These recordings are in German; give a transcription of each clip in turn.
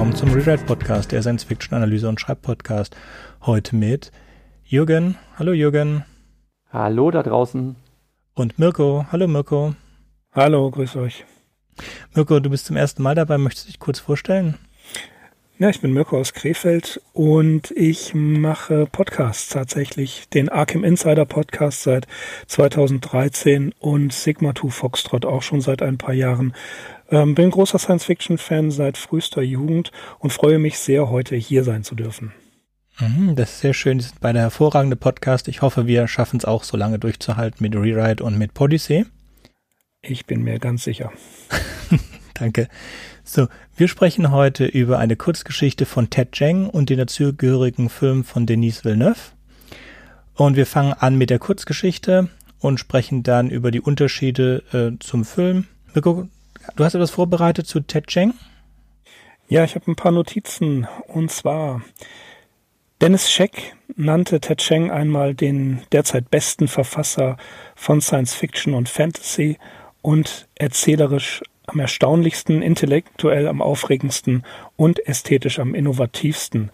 willkommen zum Rewrite Podcast, der Science Fiction Analyse und Schreibpodcast. Heute mit Jürgen. Hallo Jürgen. Hallo da draußen. Und Mirko. Hallo Mirko. Hallo, grüß euch. Mirko, du bist zum ersten Mal dabei. Möchtest du dich kurz vorstellen? Ja, ich bin Mirko aus Krefeld und ich mache Podcasts tatsächlich. Den Arkham Insider Podcast seit 2013 und Sigma 2 Foxtrot auch schon seit ein paar Jahren. Ähm, bin großer Science-Fiction-Fan seit frühester Jugend und freue mich sehr, heute hier sein zu dürfen. Mhm, das ist sehr schön. Die sind beide hervorragende Podcasts. Ich hoffe, wir schaffen es auch so lange durchzuhalten mit Rewrite und mit Podyssey. Ich bin mir ganz sicher. Danke. So, wir sprechen heute über eine Kurzgeschichte von Ted Cheng und den dazugehörigen Film von Denise Villeneuve. Und wir fangen an mit der Kurzgeschichte und sprechen dann über die Unterschiede äh, zum Film. Mirko, du hast etwas vorbereitet zu Ted Cheng? Ja, ich habe ein paar Notizen. Und zwar, Dennis Scheck nannte Ted Cheng einmal den derzeit besten Verfasser von Science Fiction und Fantasy und erzählerisch am erstaunlichsten, intellektuell am aufregendsten und ästhetisch am innovativsten.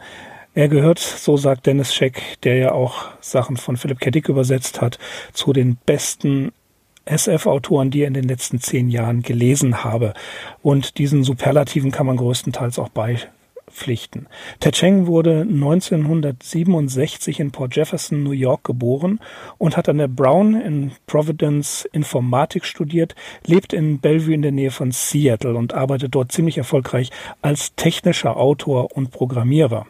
Er gehört, so sagt Dennis Scheck, der ja auch Sachen von Philipp K. Dick übersetzt hat, zu den besten SF-Autoren, die er in den letzten zehn Jahren gelesen habe. Und diesen Superlativen kann man größtenteils auch bei pflichten. Ted Cheng wurde 1967 in Port Jefferson, New York geboren und hat an der Brown in Providence Informatik studiert, lebt in Bellevue in der Nähe von Seattle und arbeitet dort ziemlich erfolgreich als technischer Autor und Programmierer.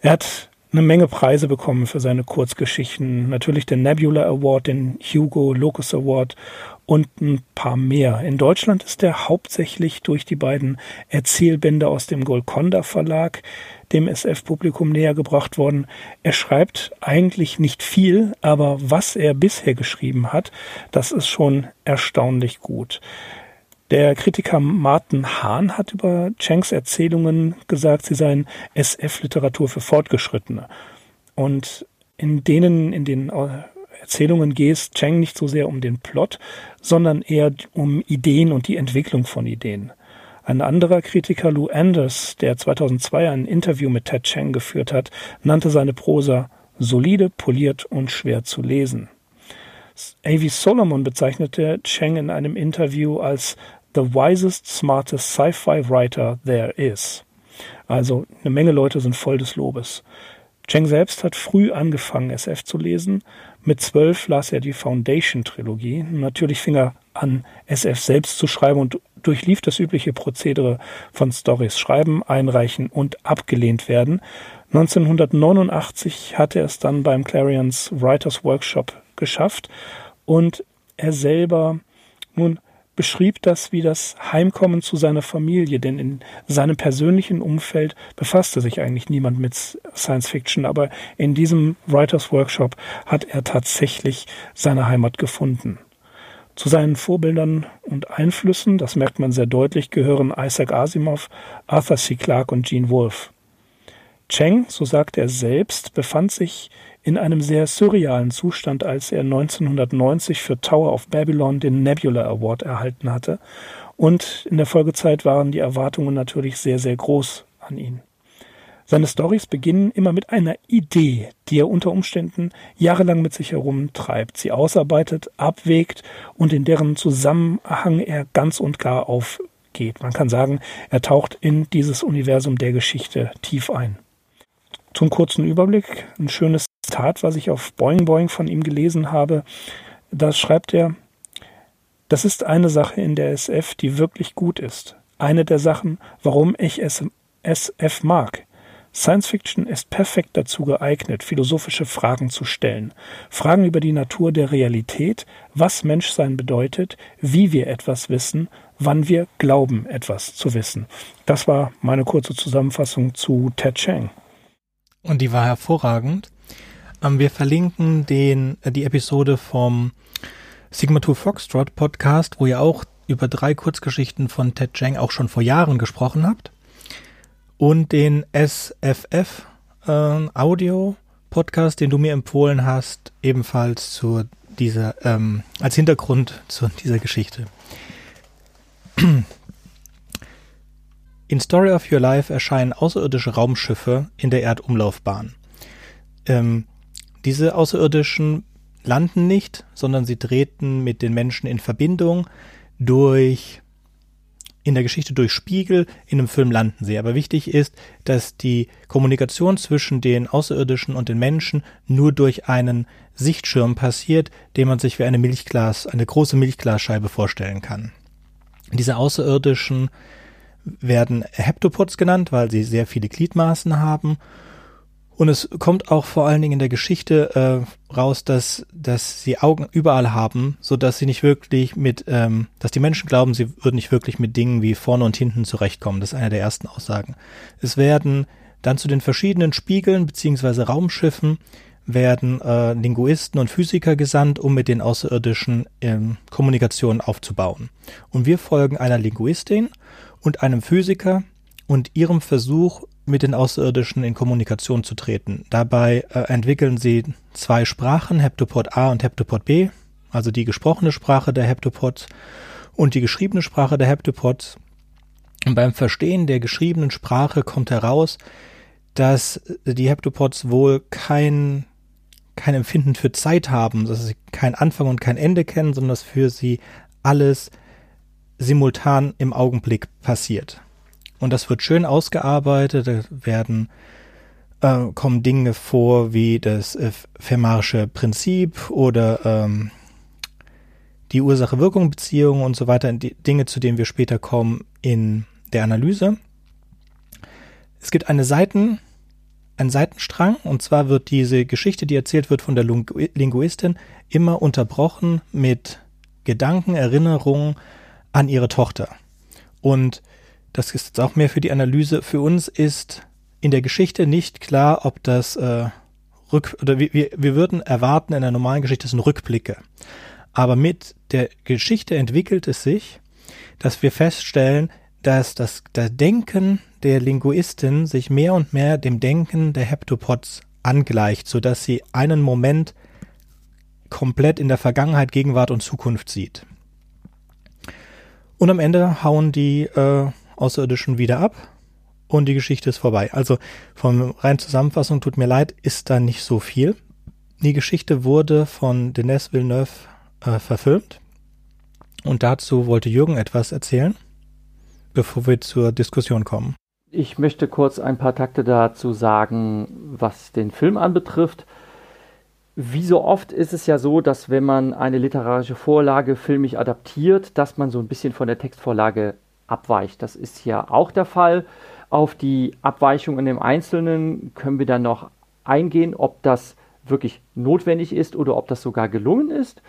Er hat eine Menge Preise bekommen für seine Kurzgeschichten. Natürlich den Nebula Award, den Hugo Locus Award und ein paar mehr. In Deutschland ist er hauptsächlich durch die beiden Erzählbände aus dem Golconda Verlag dem SF-Publikum näher gebracht worden. Er schreibt eigentlich nicht viel, aber was er bisher geschrieben hat, das ist schon erstaunlich gut. Der Kritiker Martin Hahn hat über Changs Erzählungen gesagt, sie seien SF-Literatur für Fortgeschrittene. Und in denen, in den Erzählungen geht es Chang nicht so sehr um den Plot, sondern eher um Ideen und die Entwicklung von Ideen. Ein anderer Kritiker, Lou Anders, der 2002 ein Interview mit Ted Chang geführt hat, nannte seine Prosa solide, poliert und schwer zu lesen. A.V. Solomon bezeichnete Chang in einem Interview als the wisest, smartest sci-fi writer there is. Also eine Menge Leute sind voll des Lobes. Cheng selbst hat früh angefangen, SF zu lesen. Mit zwölf las er die Foundation-Trilogie. Natürlich fing er an, SF selbst zu schreiben und durchlief das übliche Prozedere von Stories schreiben, einreichen und abgelehnt werden. 1989 hatte er es dann beim Clarions Writers Workshop geschafft und er selber nun beschrieb das wie das Heimkommen zu seiner Familie, denn in seinem persönlichen Umfeld befasste sich eigentlich niemand mit Science Fiction, aber in diesem Writers Workshop hat er tatsächlich seine Heimat gefunden. Zu seinen Vorbildern und Einflüssen, das merkt man sehr deutlich, gehören Isaac Asimov, Arthur C. Clarke und Gene Wolfe. Cheng, so sagt er selbst, befand sich in einem sehr surrealen Zustand, als er 1990 für Tower of Babylon den Nebula Award erhalten hatte. Und in der Folgezeit waren die Erwartungen natürlich sehr, sehr groß an ihn. Seine Stories beginnen immer mit einer Idee, die er unter Umständen jahrelang mit sich herumtreibt, sie ausarbeitet, abwägt und in deren Zusammenhang er ganz und gar aufgeht. Man kann sagen, er taucht in dieses Universum der Geschichte tief ein. Zum kurzen Überblick, ein schönes Zitat, was ich auf Boing Boing von ihm gelesen habe. Da schreibt er, das ist eine Sache in der SF, die wirklich gut ist. Eine der Sachen, warum ich SF mag. Science Fiction ist perfekt dazu geeignet, philosophische Fragen zu stellen. Fragen über die Natur der Realität, was Menschsein bedeutet, wie wir etwas wissen, wann wir glauben, etwas zu wissen. Das war meine kurze Zusammenfassung zu Ted Chang. Und die war hervorragend. Ähm, wir verlinken den, äh, die Episode vom Sigma 2 Foxtrot Podcast, wo ihr auch über drei Kurzgeschichten von Ted Chang auch schon vor Jahren gesprochen habt. Und den SFF äh, Audio Podcast, den du mir empfohlen hast, ebenfalls zu dieser, ähm, als Hintergrund zu dieser Geschichte. In Story of Your Life erscheinen außerirdische Raumschiffe in der Erdumlaufbahn. Ähm, diese Außerirdischen landen nicht, sondern sie treten mit den Menschen in Verbindung durch in der Geschichte durch Spiegel, in einem Film landen sie. Aber wichtig ist, dass die Kommunikation zwischen den Außerirdischen und den Menschen nur durch einen Sichtschirm passiert, den man sich wie eine Milchglas, eine große Milchglasscheibe vorstellen kann. Diese Außerirdischen werden Heptopods genannt, weil sie sehr viele Gliedmaßen haben und es kommt auch vor allen Dingen in der Geschichte äh, raus, dass, dass sie Augen überall haben, so dass sie nicht wirklich mit, ähm, dass die Menschen glauben, sie würden nicht wirklich mit Dingen wie vorne und hinten zurechtkommen. Das ist eine der ersten Aussagen. Es werden dann zu den verschiedenen Spiegeln beziehungsweise Raumschiffen werden äh, Linguisten und Physiker gesandt, um mit den Außerirdischen ähm, Kommunikation aufzubauen. Und wir folgen einer Linguistin und einem Physiker und ihrem Versuch, mit den Außerirdischen in Kommunikation zu treten. Dabei äh, entwickeln sie zwei Sprachen, Heptopod A und Heptopod B, also die gesprochene Sprache der Heptapods und die geschriebene Sprache der Heptapods. Und beim Verstehen der geschriebenen Sprache kommt heraus, dass die Heptapods wohl kein, kein Empfinden für Zeit haben, dass sie kein Anfang und kein Ende kennen, sondern dass für sie alles simultan im Augenblick passiert. Und das wird schön ausgearbeitet. Da werden äh, kommen Dinge vor wie das äh, Fermarische Prinzip oder ähm, die Ursache-Wirkung-Beziehung und so weiter, Dinge, zu denen wir später kommen in der Analyse. Es gibt eine Seiten, einen Seitenstrang, und zwar wird diese Geschichte, die erzählt wird von der Linguistin, immer unterbrochen mit Gedanken, Erinnerungen an ihre Tochter. Und das ist jetzt auch mehr für die Analyse, für uns ist in der Geschichte nicht klar, ob das äh, Rück oder wir, wir, würden erwarten in einer normalen Geschichte sind Rückblicke. Aber mit der Geschichte entwickelt es sich, dass wir feststellen, dass das, das Denken der Linguistin sich mehr und mehr dem Denken der Heptopods angleicht, so dass sie einen Moment komplett in der Vergangenheit, Gegenwart und Zukunft sieht. Und am Ende hauen die äh, Außerirdischen wieder ab und die Geschichte ist vorbei. Also von rein Zusammenfassung tut mir leid, ist da nicht so viel. Die Geschichte wurde von Denis Villeneuve äh, verfilmt und dazu wollte Jürgen etwas erzählen, bevor wir zur Diskussion kommen. Ich möchte kurz ein paar Takte dazu sagen, was den Film anbetrifft. Wie so oft ist es ja so, dass wenn man eine literarische Vorlage filmisch adaptiert, dass man so ein bisschen von der Textvorlage abweicht. Das ist hier auch der Fall. Auf die Abweichung in dem Einzelnen können wir dann noch eingehen, ob das wirklich notwendig ist oder ob das sogar gelungen ist.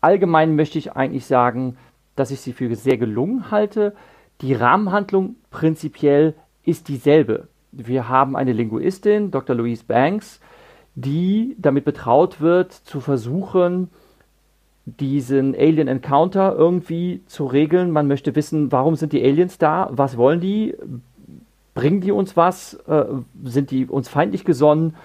Allgemein möchte ich eigentlich sagen, dass ich sie für sehr gelungen halte. Die Rahmenhandlung prinzipiell ist dieselbe. Wir haben eine Linguistin, Dr. Louise Banks, die damit betraut wird, zu versuchen, diesen Alien Encounter irgendwie zu regeln. Man möchte wissen, warum sind die Aliens da? Was wollen die? Bringen die uns was? Äh, sind die uns feindlich gesonnen?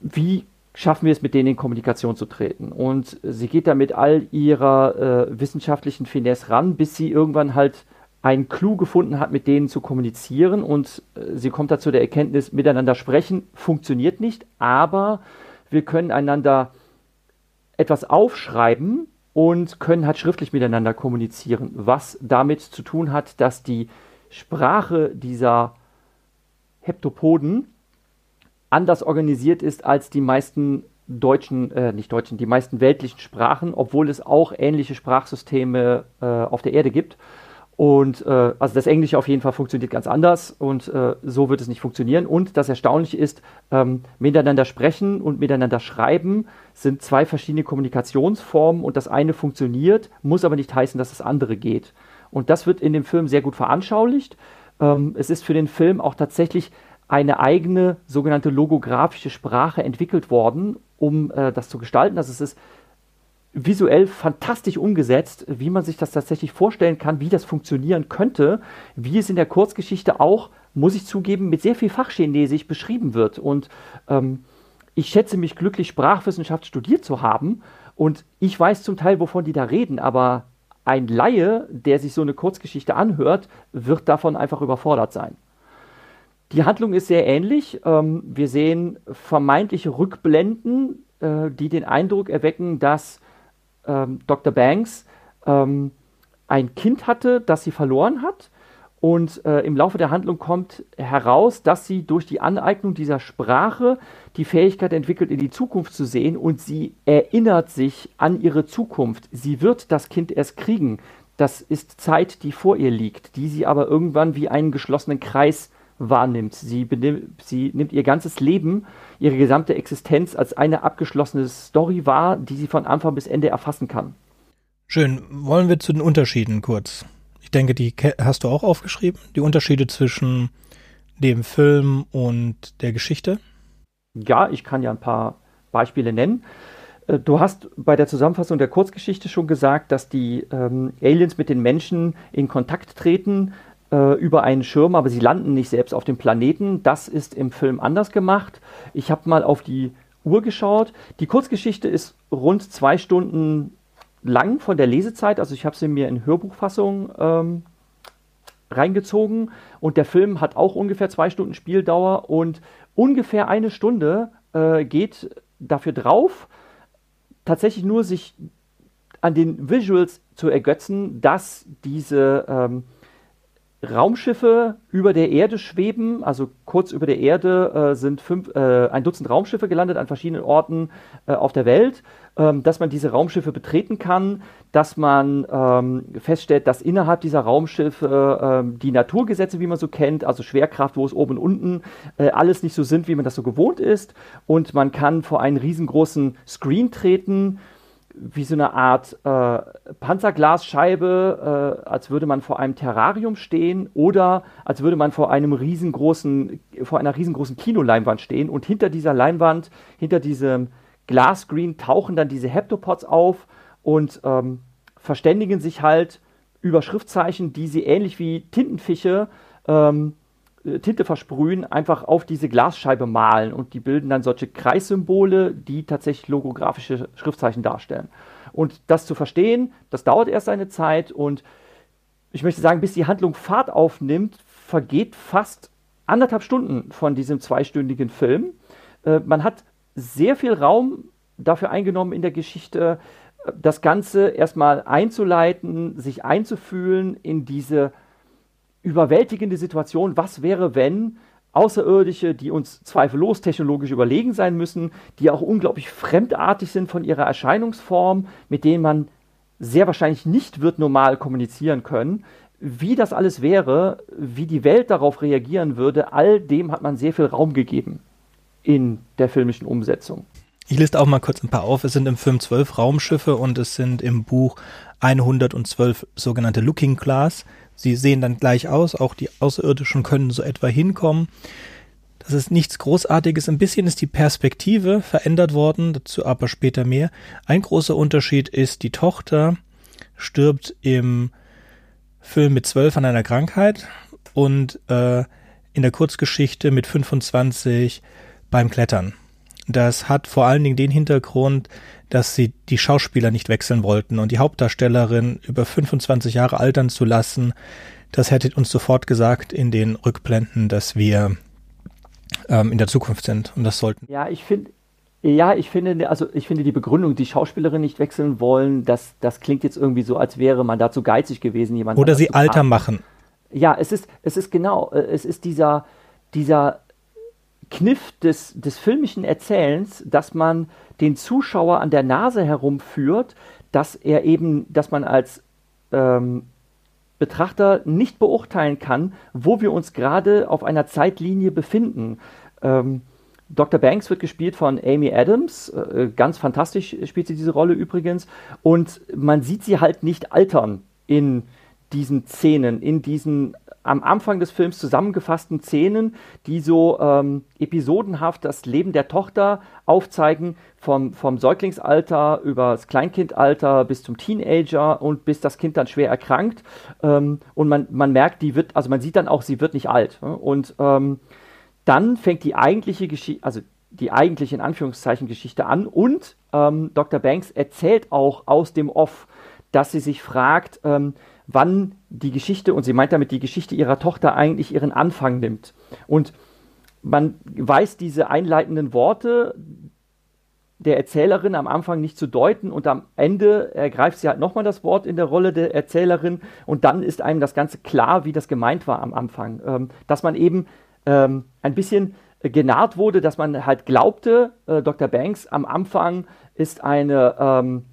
Wie schaffen wir es, mit denen in Kommunikation zu treten? Und sie geht da mit all ihrer äh, wissenschaftlichen Finesse ran, bis sie irgendwann halt einen Clou gefunden hat, mit denen zu kommunizieren. Und äh, sie kommt dazu der Erkenntnis, miteinander sprechen funktioniert nicht, aber wir können einander etwas aufschreiben und können halt schriftlich miteinander kommunizieren, was damit zu tun hat, dass die Sprache dieser Heptopoden anders organisiert ist als die meisten deutschen, äh, nicht deutschen, die meisten weltlichen Sprachen, obwohl es auch ähnliche Sprachsysteme äh, auf der Erde gibt. Und äh, also das Englische auf jeden Fall funktioniert ganz anders und äh, so wird es nicht funktionieren. Und das Erstaunliche ist, ähm, miteinander sprechen und miteinander schreiben sind zwei verschiedene Kommunikationsformen und das eine funktioniert, muss aber nicht heißen, dass das andere geht. Und das wird in dem Film sehr gut veranschaulicht. Ähm, es ist für den Film auch tatsächlich eine eigene sogenannte logografische Sprache entwickelt worden, um äh, das zu gestalten. Also es ist visuell fantastisch umgesetzt, wie man sich das tatsächlich vorstellen kann, wie das funktionieren könnte, wie es in der Kurzgeschichte auch, muss ich zugeben, mit sehr viel Fachchinesisch beschrieben wird. Und ähm, ich schätze mich glücklich, Sprachwissenschaft studiert zu haben. Und ich weiß zum Teil, wovon die da reden, aber ein Laie, der sich so eine Kurzgeschichte anhört, wird davon einfach überfordert sein. Die Handlung ist sehr ähnlich. Ähm, wir sehen vermeintliche Rückblenden, äh, die den Eindruck erwecken, dass ähm, Dr. Banks ähm, ein Kind hatte, das sie verloren hat. Und äh, im Laufe der Handlung kommt heraus, dass sie durch die Aneignung dieser Sprache die Fähigkeit entwickelt, in die Zukunft zu sehen und sie erinnert sich an ihre Zukunft. Sie wird das Kind erst kriegen. Das ist Zeit, die vor ihr liegt, die sie aber irgendwann wie einen geschlossenen Kreis wahrnimmt. Sie, sie nimmt ihr ganzes Leben, ihre gesamte Existenz als eine abgeschlossene Story wahr, die sie von Anfang bis Ende erfassen kann. Schön. Wollen wir zu den Unterschieden kurz? Ich denke, die hast du auch aufgeschrieben, die Unterschiede zwischen dem Film und der Geschichte. Ja, ich kann ja ein paar Beispiele nennen. Äh, du hast bei der Zusammenfassung der Kurzgeschichte schon gesagt, dass die ähm, Aliens mit den Menschen in Kontakt treten äh, über einen Schirm, aber sie landen nicht selbst auf dem Planeten. Das ist im Film anders gemacht. Ich habe mal auf die Uhr geschaut. Die Kurzgeschichte ist rund zwei Stunden lang von der Lesezeit. Also ich habe sie mir in Hörbuchfassung ähm, reingezogen und der Film hat auch ungefähr zwei Stunden Spieldauer und ungefähr eine Stunde äh, geht dafür drauf, tatsächlich nur sich an den Visuals zu ergötzen, dass diese ähm, Raumschiffe über der Erde schweben, also kurz über der Erde äh, sind fünf, äh, ein Dutzend Raumschiffe gelandet an verschiedenen Orten äh, auf der Welt, ähm, dass man diese Raumschiffe betreten kann, dass man ähm, feststellt, dass innerhalb dieser Raumschiffe ähm, die Naturgesetze, wie man so kennt, also Schwerkraft, wo es oben und unten, äh, alles nicht so sind, wie man das so gewohnt ist. Und man kann vor einen riesengroßen Screen treten, wie so eine Art äh, Panzerglasscheibe, äh, als würde man vor einem Terrarium stehen oder als würde man vor einem riesengroßen, vor einer riesengroßen Kinoleinwand stehen und hinter dieser Leinwand, hinter diesem Glasscreen tauchen dann diese Heptopods auf und ähm, verständigen sich halt über Schriftzeichen, die sie ähnlich wie Tintenfische ähm, äh, Tinte versprühen, einfach auf diese Glasscheibe malen und die bilden dann solche Kreissymbole, die tatsächlich logografische Schriftzeichen darstellen. Und das zu verstehen, das dauert erst eine Zeit und ich möchte sagen, bis die Handlung Fahrt aufnimmt, vergeht fast anderthalb Stunden von diesem zweistündigen Film. Äh, man hat sehr viel Raum dafür eingenommen in der Geschichte, äh, das Ganze erstmal einzuleiten, sich einzufühlen in diese überwältigende Situation, was wäre, wenn Außerirdische, die uns zweifellos technologisch überlegen sein müssen, die auch unglaublich fremdartig sind von ihrer Erscheinungsform, mit denen man sehr wahrscheinlich nicht wird normal kommunizieren können, wie das alles wäre, wie die Welt darauf reagieren würde, all dem hat man sehr viel Raum gegeben in der filmischen Umsetzung. Ich liste auch mal kurz ein paar auf. Es sind im Film zwölf Raumschiffe und es sind im Buch 112 sogenannte Looking Glass. Sie sehen dann gleich aus, auch die Außerirdischen können so etwa hinkommen. Das ist nichts Großartiges. Ein bisschen ist die Perspektive verändert worden, dazu aber später mehr. Ein großer Unterschied ist, die Tochter stirbt im Film mit zwölf an einer Krankheit und äh, in der Kurzgeschichte mit 25 beim Klettern. Das hat vor allen Dingen den Hintergrund, dass sie die Schauspieler nicht wechseln wollten und die Hauptdarstellerin über 25 Jahre altern zu lassen, das hätte uns sofort gesagt in den Rückblenden, dass wir ähm, in der Zukunft sind und das sollten. Ja, ich finde, ja, ich finde, also ich finde die Begründung, die Schauspielerin nicht wechseln wollen, das, das klingt jetzt irgendwie so, als wäre man dazu geizig gewesen, jemand. Oder sie alter machen. Ja, es ist, es ist genau, äh, es ist dieser, dieser Kniff des, des filmischen Erzählens, dass man den Zuschauer an der Nase herumführt, dass er eben, dass man als ähm, Betrachter nicht beurteilen kann, wo wir uns gerade auf einer Zeitlinie befinden. Ähm, Dr. Banks wird gespielt von Amy Adams, äh, ganz fantastisch spielt sie diese Rolle übrigens, und man sieht sie halt nicht altern in diesen Szenen, in diesen am Anfang des Films zusammengefassten Szenen, die so ähm, episodenhaft das Leben der Tochter aufzeigen, vom, vom Säuglingsalter über das Kleinkindalter bis zum Teenager und bis das Kind dann schwer erkrankt. Ähm, und man, man merkt, die wird, also man sieht dann auch, sie wird nicht alt. Und ähm, dann fängt die eigentliche Geschichte, also die eigentliche in Anführungszeichen Geschichte an und ähm, Dr. Banks erzählt auch aus dem Off, dass sie sich fragt, ähm, wann die Geschichte, und sie meint damit die Geschichte ihrer Tochter eigentlich ihren Anfang nimmt. Und man weiß diese einleitenden Worte der Erzählerin am Anfang nicht zu deuten und am Ende ergreift sie halt nochmal das Wort in der Rolle der Erzählerin und dann ist einem das Ganze klar, wie das gemeint war am Anfang. Ähm, dass man eben ähm, ein bisschen genarrt wurde, dass man halt glaubte, äh, Dr. Banks am Anfang ist eine ähm,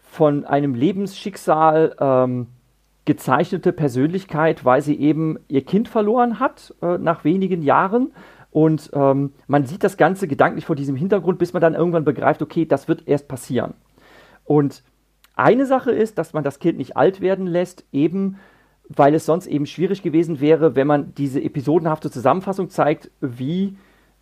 von einem Lebensschicksal ähm, gezeichnete Persönlichkeit, weil sie eben ihr Kind verloren hat äh, nach wenigen Jahren. Und ähm, man sieht das Ganze gedanklich vor diesem Hintergrund, bis man dann irgendwann begreift, okay, das wird erst passieren. Und eine Sache ist, dass man das Kind nicht alt werden lässt, eben weil es sonst eben schwierig gewesen wäre, wenn man diese episodenhafte Zusammenfassung zeigt, wie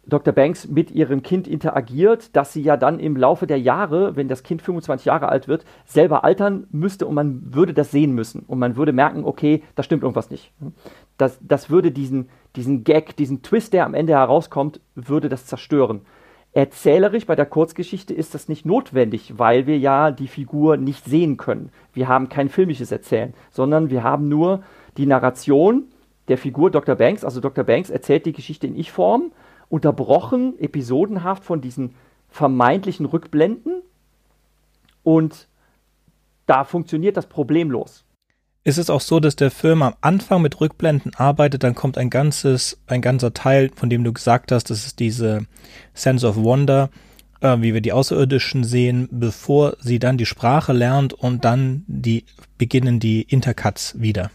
Dr. Banks mit ihrem Kind interagiert, dass sie ja dann im Laufe der Jahre, wenn das Kind 25 Jahre alt wird, selber altern müsste und man würde das sehen müssen und man würde merken, okay, da stimmt irgendwas nicht. Das, das würde diesen, diesen Gag, diesen Twist, der am Ende herauskommt, würde das zerstören. Erzählerisch bei der Kurzgeschichte ist das nicht notwendig, weil wir ja die Figur nicht sehen können. Wir haben kein filmisches Erzählen, sondern wir haben nur die Narration der Figur Dr. Banks. Also Dr. Banks erzählt die Geschichte in Ich-Form unterbrochen episodenhaft von diesen vermeintlichen Rückblenden und da funktioniert das problemlos. Ist es auch so, dass der Film am Anfang mit Rückblenden arbeitet, dann kommt ein ganzes, ein ganzer Teil, von dem du gesagt hast, das ist diese Sense of Wonder, äh, wie wir die Außerirdischen sehen, bevor sie dann die Sprache lernt und dann die beginnen die Intercuts wieder.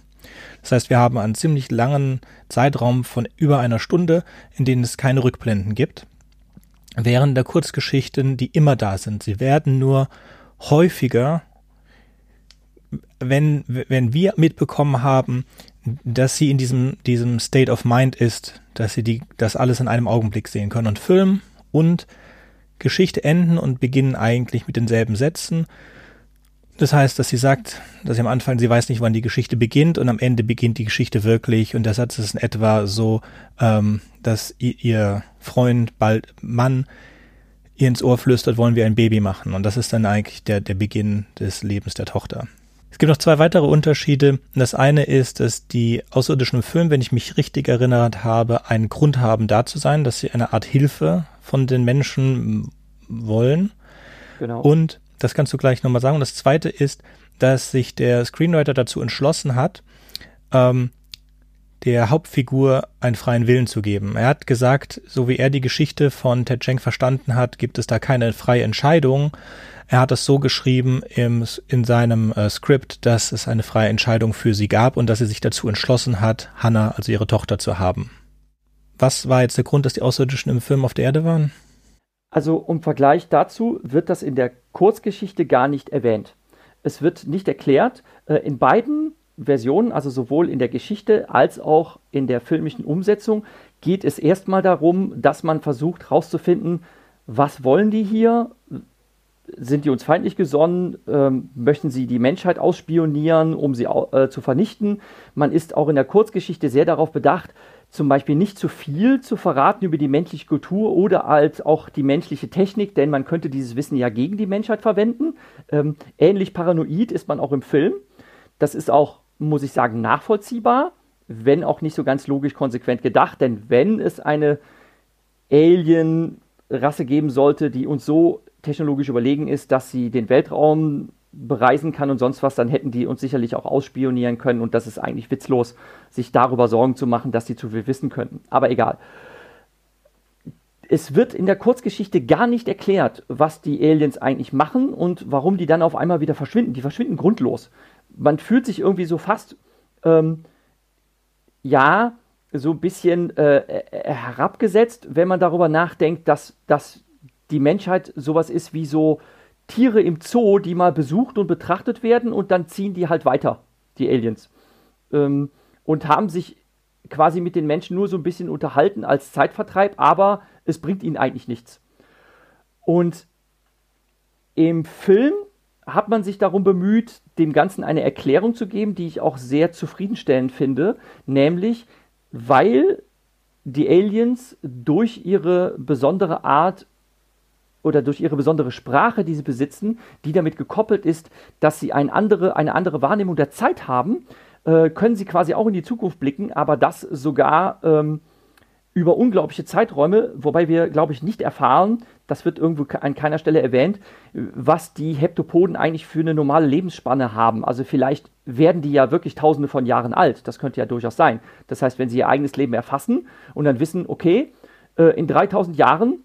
Das heißt, wir haben einen ziemlich langen Zeitraum von über einer Stunde, in dem es keine Rückblenden gibt, während der Kurzgeschichten, die immer da sind. Sie werden nur häufiger, wenn, wenn wir mitbekommen haben, dass sie in diesem, diesem State of Mind ist, dass sie die, das alles in einem Augenblick sehen können. Und Film und Geschichte enden und beginnen eigentlich mit denselben Sätzen das heißt, dass sie sagt, dass sie am Anfang, sie weiß nicht, wann die Geschichte beginnt und am Ende beginnt die Geschichte wirklich und der Satz ist in etwa so, ähm, dass ihr Freund, bald Mann, ihr ins Ohr flüstert, wollen wir ein Baby machen und das ist dann eigentlich der, der Beginn des Lebens der Tochter. Es gibt noch zwei weitere Unterschiede. Das eine ist, dass die Außerirdischen im Film, wenn ich mich richtig erinnert habe, einen Grund haben, da zu sein, dass sie eine Art Hilfe von den Menschen wollen. Genau. Und das kannst du gleich nochmal sagen. Und das zweite ist, dass sich der Screenwriter dazu entschlossen hat, ähm, der Hauptfigur einen freien Willen zu geben. Er hat gesagt, so wie er die Geschichte von Ted Cheng verstanden hat, gibt es da keine freie Entscheidung. Er hat es so geschrieben im, in seinem äh, Skript, dass es eine freie Entscheidung für sie gab und dass sie sich dazu entschlossen hat, Hannah, also ihre Tochter, zu haben. Was war jetzt der Grund, dass die Außerirdischen im Film auf der Erde waren? Also im Vergleich dazu wird das in der Kurzgeschichte gar nicht erwähnt. Es wird nicht erklärt. Äh, in beiden Versionen, also sowohl in der Geschichte als auch in der filmischen Umsetzung, geht es erstmal darum, dass man versucht herauszufinden, was wollen die hier? Sind die uns feindlich gesonnen? Ähm, möchten sie die Menschheit ausspionieren, um sie äh, zu vernichten? Man ist auch in der Kurzgeschichte sehr darauf bedacht, zum Beispiel nicht zu viel zu verraten über die menschliche Kultur oder als auch die menschliche Technik, denn man könnte dieses Wissen ja gegen die Menschheit verwenden. Ähm, ähnlich paranoid ist man auch im Film. Das ist auch, muss ich sagen, nachvollziehbar, wenn auch nicht so ganz logisch konsequent gedacht, denn wenn es eine Alien-Rasse geben sollte, die uns so technologisch überlegen ist, dass sie den Weltraum bereisen kann und sonst was, dann hätten die uns sicherlich auch ausspionieren können und das ist eigentlich witzlos, sich darüber Sorgen zu machen, dass sie zu viel wissen könnten. Aber egal. Es wird in der Kurzgeschichte gar nicht erklärt, was die Aliens eigentlich machen und warum die dann auf einmal wieder verschwinden. Die verschwinden grundlos. Man fühlt sich irgendwie so fast, ähm, ja, so ein bisschen äh, äh herabgesetzt, wenn man darüber nachdenkt, dass, dass die Menschheit sowas ist wie so Tiere im Zoo, die mal besucht und betrachtet werden und dann ziehen die halt weiter, die Aliens. Ähm, und haben sich quasi mit den Menschen nur so ein bisschen unterhalten als Zeitvertreib, aber es bringt ihnen eigentlich nichts. Und im Film hat man sich darum bemüht, dem Ganzen eine Erklärung zu geben, die ich auch sehr zufriedenstellend finde, nämlich weil die Aliens durch ihre besondere Art oder durch ihre besondere Sprache, die sie besitzen, die damit gekoppelt ist, dass sie ein andere, eine andere Wahrnehmung der Zeit haben, äh, können sie quasi auch in die Zukunft blicken, aber das sogar ähm, über unglaubliche Zeiträume, wobei wir, glaube ich, nicht erfahren, das wird irgendwo an keiner Stelle erwähnt, was die Heptopoden eigentlich für eine normale Lebensspanne haben. Also vielleicht werden die ja wirklich tausende von Jahren alt. Das könnte ja durchaus sein. Das heißt, wenn sie ihr eigenes Leben erfassen und dann wissen, okay, äh, in 3000 Jahren,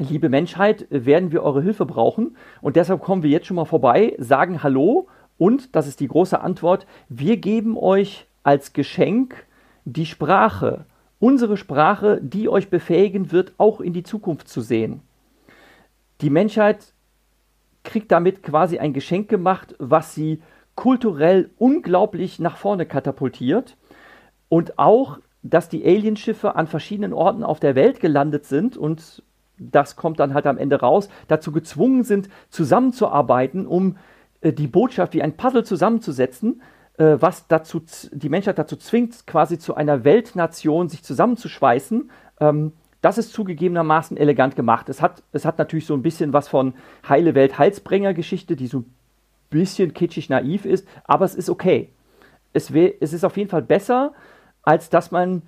liebe Menschheit, werden wir eure Hilfe brauchen und deshalb kommen wir jetzt schon mal vorbei, sagen Hallo und, das ist die große Antwort, wir geben euch als Geschenk die Sprache, unsere Sprache, die euch befähigen wird, auch in die Zukunft zu sehen. Die Menschheit kriegt damit quasi ein Geschenk gemacht, was sie kulturell unglaublich nach vorne katapultiert und auch, dass die Alienschiffe an verschiedenen Orten auf der Welt gelandet sind und das kommt dann halt am Ende raus, dazu gezwungen sind, zusammenzuarbeiten, um äh, die Botschaft wie ein Puzzle zusammenzusetzen, äh, was dazu, die Menschheit dazu zwingt, quasi zu einer Weltnation sich zusammenzuschweißen. Ähm, das ist zugegebenermaßen elegant gemacht. Es hat, es hat natürlich so ein bisschen was von Heile Welt Heilsbringer-Geschichte, die so ein bisschen kitschig naiv ist, aber es ist okay. Es, es ist auf jeden Fall besser, als dass man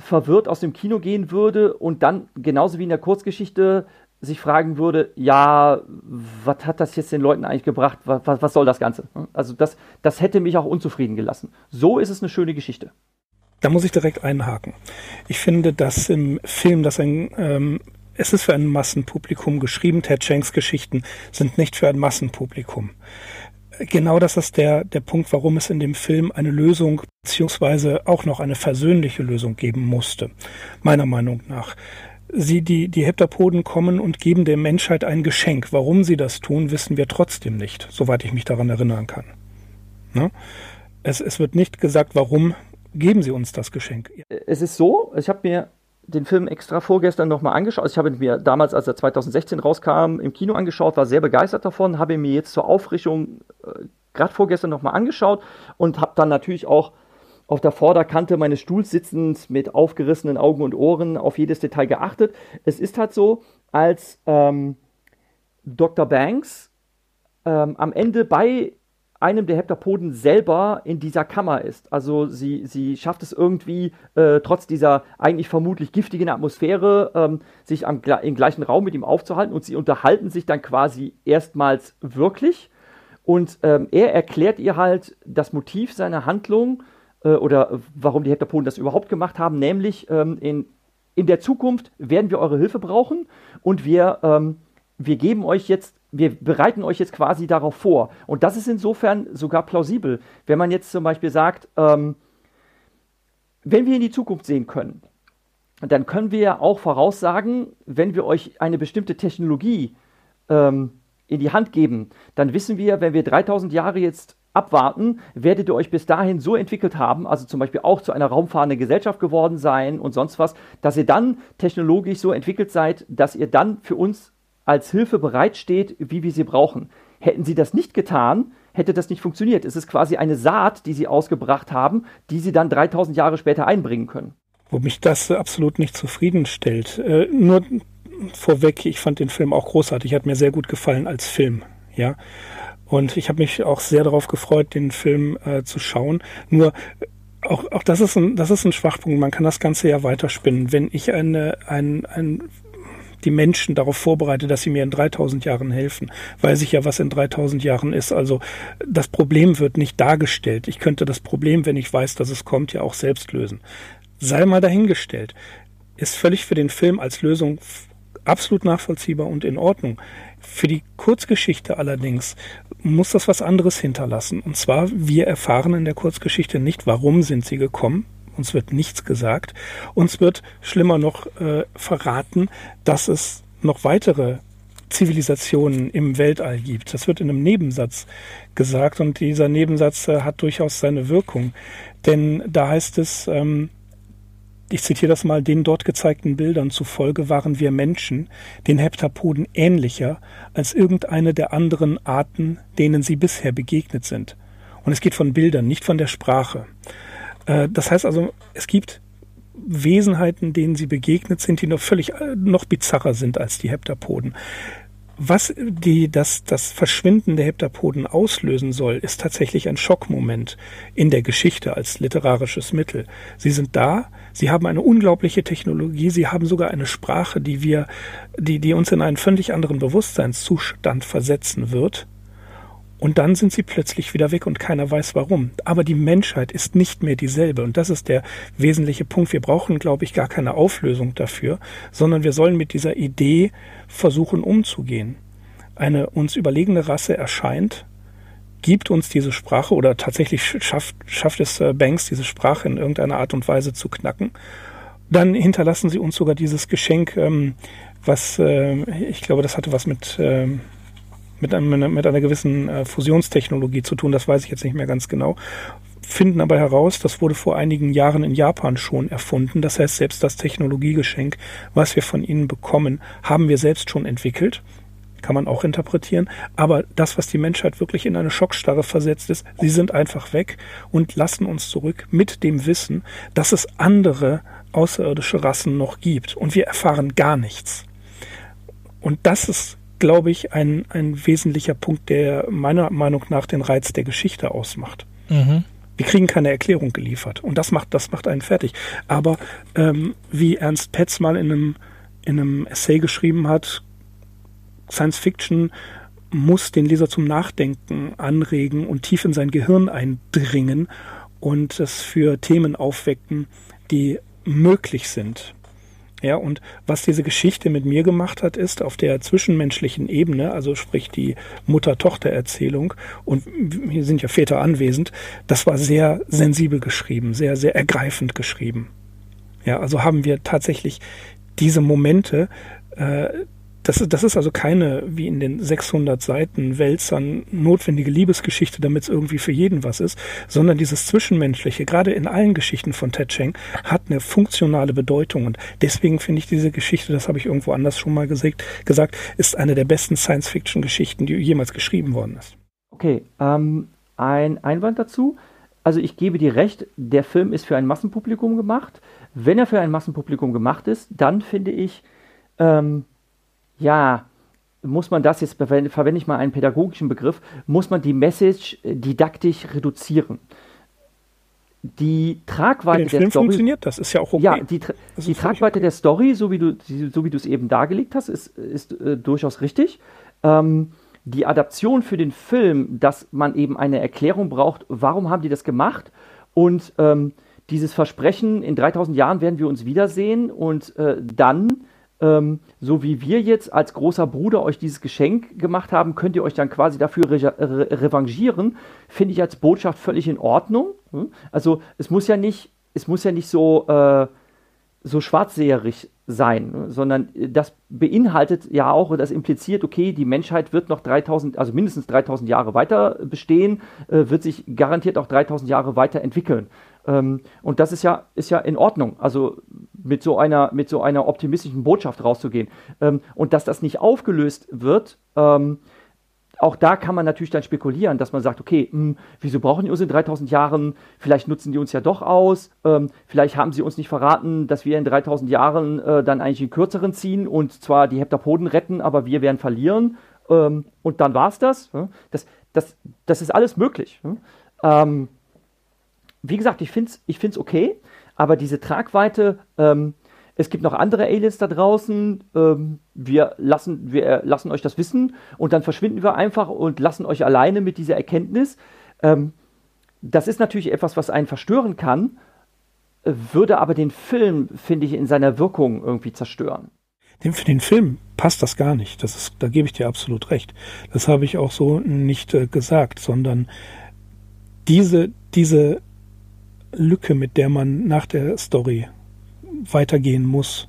verwirrt aus dem Kino gehen würde und dann genauso wie in der Kurzgeschichte sich fragen würde, ja, was hat das jetzt den Leuten eigentlich gebracht? Was, was soll das Ganze? Also das, das hätte mich auch unzufrieden gelassen. So ist es eine schöne Geschichte. Da muss ich direkt einhaken. Ich finde, dass im Film, dass ein, ähm, es ist für ein Massenpublikum geschrieben. Ted Shanks Geschichten sind nicht für ein Massenpublikum. Genau das ist der, der Punkt, warum es in dem Film eine Lösung beziehungsweise auch noch eine versöhnliche Lösung geben musste. Meiner Meinung nach. Sie, die, die Heptapoden kommen und geben der Menschheit ein Geschenk. Warum sie das tun, wissen wir trotzdem nicht, soweit ich mich daran erinnern kann. Ne? Es, es wird nicht gesagt, warum geben Sie uns das Geschenk. Es ist so, ich habe mir den Film extra vorgestern nochmal angeschaut. Also ich habe ihn mir damals, als er 2016 rauskam, im Kino angeschaut, war sehr begeistert davon, habe ihn mir jetzt zur Auffrischung äh, gerade vorgestern nochmal angeschaut und habe dann natürlich auch auf der Vorderkante meines Stuhls sitzend mit aufgerissenen Augen und Ohren auf jedes Detail geachtet. Es ist halt so, als ähm, Dr. Banks ähm, am Ende bei einem der Heptapoden selber in dieser Kammer ist. Also sie, sie schafft es irgendwie, äh, trotz dieser eigentlich vermutlich giftigen Atmosphäre, ähm, sich am, im gleichen Raum mit ihm aufzuhalten und sie unterhalten sich dann quasi erstmals wirklich. Und ähm, er erklärt ihr halt das Motiv seiner Handlung äh, oder warum die Heptapoden das überhaupt gemacht haben, nämlich ähm, in, in der Zukunft werden wir eure Hilfe brauchen und wir, ähm, wir geben euch jetzt wir bereiten euch jetzt quasi darauf vor. Und das ist insofern sogar plausibel. Wenn man jetzt zum Beispiel sagt, ähm, wenn wir in die Zukunft sehen können, dann können wir ja auch voraussagen, wenn wir euch eine bestimmte Technologie ähm, in die Hand geben, dann wissen wir, wenn wir 3000 Jahre jetzt abwarten, werdet ihr euch bis dahin so entwickelt haben, also zum Beispiel auch zu einer raumfahrenden Gesellschaft geworden sein und sonst was, dass ihr dann technologisch so entwickelt seid, dass ihr dann für uns als Hilfe bereitsteht, wie wir sie brauchen. Hätten sie das nicht getan, hätte das nicht funktioniert. Es ist quasi eine Saat, die sie ausgebracht haben, die sie dann 3000 Jahre später einbringen können. Wo mich das absolut nicht zufriedenstellt. Äh, nur vorweg, ich fand den Film auch großartig, hat mir sehr gut gefallen als Film, ja. Und ich habe mich auch sehr darauf gefreut, den Film äh, zu schauen. Nur auch, auch das ist ein, das ist ein Schwachpunkt. Man kann das Ganze ja weiterspinnen. Wenn ich eine, ein, ein die Menschen darauf vorbereite, dass sie mir in 3000 Jahren helfen. Weiß ich ja, was in 3000 Jahren ist. Also das Problem wird nicht dargestellt. Ich könnte das Problem, wenn ich weiß, dass es kommt, ja auch selbst lösen. Sei mal dahingestellt. Ist völlig für den Film als Lösung absolut nachvollziehbar und in Ordnung. Für die Kurzgeschichte allerdings muss das was anderes hinterlassen. Und zwar, wir erfahren in der Kurzgeschichte nicht, warum sind sie gekommen, uns wird nichts gesagt. Uns wird schlimmer noch äh, verraten, dass es noch weitere Zivilisationen im Weltall gibt. Das wird in einem Nebensatz gesagt und dieser Nebensatz äh, hat durchaus seine Wirkung. Denn da heißt es, ähm, ich zitiere das mal, den dort gezeigten Bildern zufolge waren wir Menschen den Heptapoden ähnlicher als irgendeine der anderen Arten, denen sie bisher begegnet sind. Und es geht von Bildern, nicht von der Sprache. Äh, das heißt also, es gibt Wesenheiten, denen sie begegnet sind, die noch völlig äh, noch bizarrer sind als die Heptapoden. was die, das, das Verschwinden der Heptapoden auslösen soll, ist tatsächlich ein Schockmoment in der Geschichte als literarisches Mittel. Sie sind da, sie haben eine unglaubliche Technologie, sie haben sogar eine Sprache, die wir, die, die uns in einen völlig anderen Bewusstseinszustand versetzen wird. Und dann sind sie plötzlich wieder weg und keiner weiß warum. Aber die Menschheit ist nicht mehr dieselbe. Und das ist der wesentliche Punkt. Wir brauchen, glaube ich, gar keine Auflösung dafür, sondern wir sollen mit dieser Idee versuchen umzugehen. Eine uns überlegene Rasse erscheint, gibt uns diese Sprache oder tatsächlich schafft, schafft es äh, Banks, diese Sprache in irgendeiner Art und Weise zu knacken. Dann hinterlassen sie uns sogar dieses Geschenk, ähm, was, äh, ich glaube, das hatte was mit, äh, mit, einem, mit einer gewissen äh, Fusionstechnologie zu tun, das weiß ich jetzt nicht mehr ganz genau. Finden aber heraus, das wurde vor einigen Jahren in Japan schon erfunden. Das heißt, selbst das Technologiegeschenk, was wir von ihnen bekommen, haben wir selbst schon entwickelt. Kann man auch interpretieren. Aber das, was die Menschheit wirklich in eine Schockstarre versetzt ist, sie sind einfach weg und lassen uns zurück mit dem Wissen, dass es andere außerirdische Rassen noch gibt. Und wir erfahren gar nichts. Und das ist glaube ich, ein, ein wesentlicher Punkt, der meiner Meinung nach den Reiz der Geschichte ausmacht. Mhm. Wir kriegen keine Erklärung geliefert und das macht, das macht einen fertig. Aber ähm, wie Ernst Petz mal in einem, in einem Essay geschrieben hat, Science Fiction muss den Leser zum Nachdenken anregen und tief in sein Gehirn eindringen und es für Themen aufwecken, die möglich sind. Ja, und was diese Geschichte mit mir gemacht hat, ist auf der zwischenmenschlichen Ebene, also sprich die Mutter-Tochter-Erzählung, und hier sind ja Väter anwesend, das war sehr sensibel geschrieben, sehr, sehr ergreifend geschrieben. Ja, also haben wir tatsächlich diese Momente, äh, das, das ist also keine, wie in den 600 Seiten Wälzern, notwendige Liebesgeschichte, damit es irgendwie für jeden was ist, sondern dieses Zwischenmenschliche, gerade in allen Geschichten von Ted Cheng, hat eine funktionale Bedeutung. Und deswegen finde ich diese Geschichte, das habe ich irgendwo anders schon mal gesagt, gesagt ist eine der besten Science-Fiction-Geschichten, die jemals geschrieben worden ist. Okay, ähm, ein Einwand dazu. Also ich gebe dir recht, der Film ist für ein Massenpublikum gemacht. Wenn er für ein Massenpublikum gemacht ist, dann finde ich, ähm, ja, muss man das jetzt, verwende ich mal einen pädagogischen Begriff, muss man die Message äh, didaktisch reduzieren. Die Tragweite der Film Story. funktioniert das, ist ja auch okay. Ja, die, die Tragweite okay. der Story, so wie du, so wie du es eben dargelegt hast, ist, ist äh, durchaus richtig. Ähm, die Adaption für den Film, dass man eben eine Erklärung braucht, warum haben die das gemacht und ähm, dieses Versprechen, in 3000 Jahren werden wir uns wiedersehen und äh, dann ähm, so wie wir jetzt als großer Bruder euch dieses Geschenk gemacht haben, könnt ihr euch dann quasi dafür re re revanchieren, finde ich als Botschaft völlig in Ordnung. Hm? Also es muss ja nicht, es muss ja nicht so, äh, so schwarzseherig sein, sondern das beinhaltet ja auch, das impliziert, okay, die Menschheit wird noch 3000, also mindestens 3000 Jahre weiter bestehen, äh, wird sich garantiert auch 3000 Jahre weiter entwickeln. Ähm, und das ist ja, ist ja in Ordnung, also mit so einer, mit so einer optimistischen Botschaft rauszugehen. Ähm, und dass das nicht aufgelöst wird, ähm, auch da kann man natürlich dann spekulieren, dass man sagt, okay, mh, hm, wieso brauchen die uns in 3000 Jahren? Vielleicht nutzen die uns ja doch aus. Ähm, vielleicht haben sie uns nicht verraten, dass wir in 3000 Jahren äh, dann eigentlich einen kürzeren ziehen und zwar die Heptapoden retten, aber wir werden verlieren. Ähm, und dann war es das. das. Das, das ist alles möglich. Ähm, wie gesagt, ich finde es ich find's okay, aber diese Tragweite, ähm, es gibt noch andere Aliens da draußen, ähm, wir, lassen, wir lassen euch das wissen und dann verschwinden wir einfach und lassen euch alleine mit dieser Erkenntnis. Ähm, das ist natürlich etwas, was einen verstören kann, würde aber den Film, finde ich, in seiner Wirkung irgendwie zerstören. Für den Film passt das gar nicht. Das ist, da gebe ich dir absolut recht. Das habe ich auch so nicht äh, gesagt, sondern diese, diese Lücke, mit der man nach der Story weitergehen muss,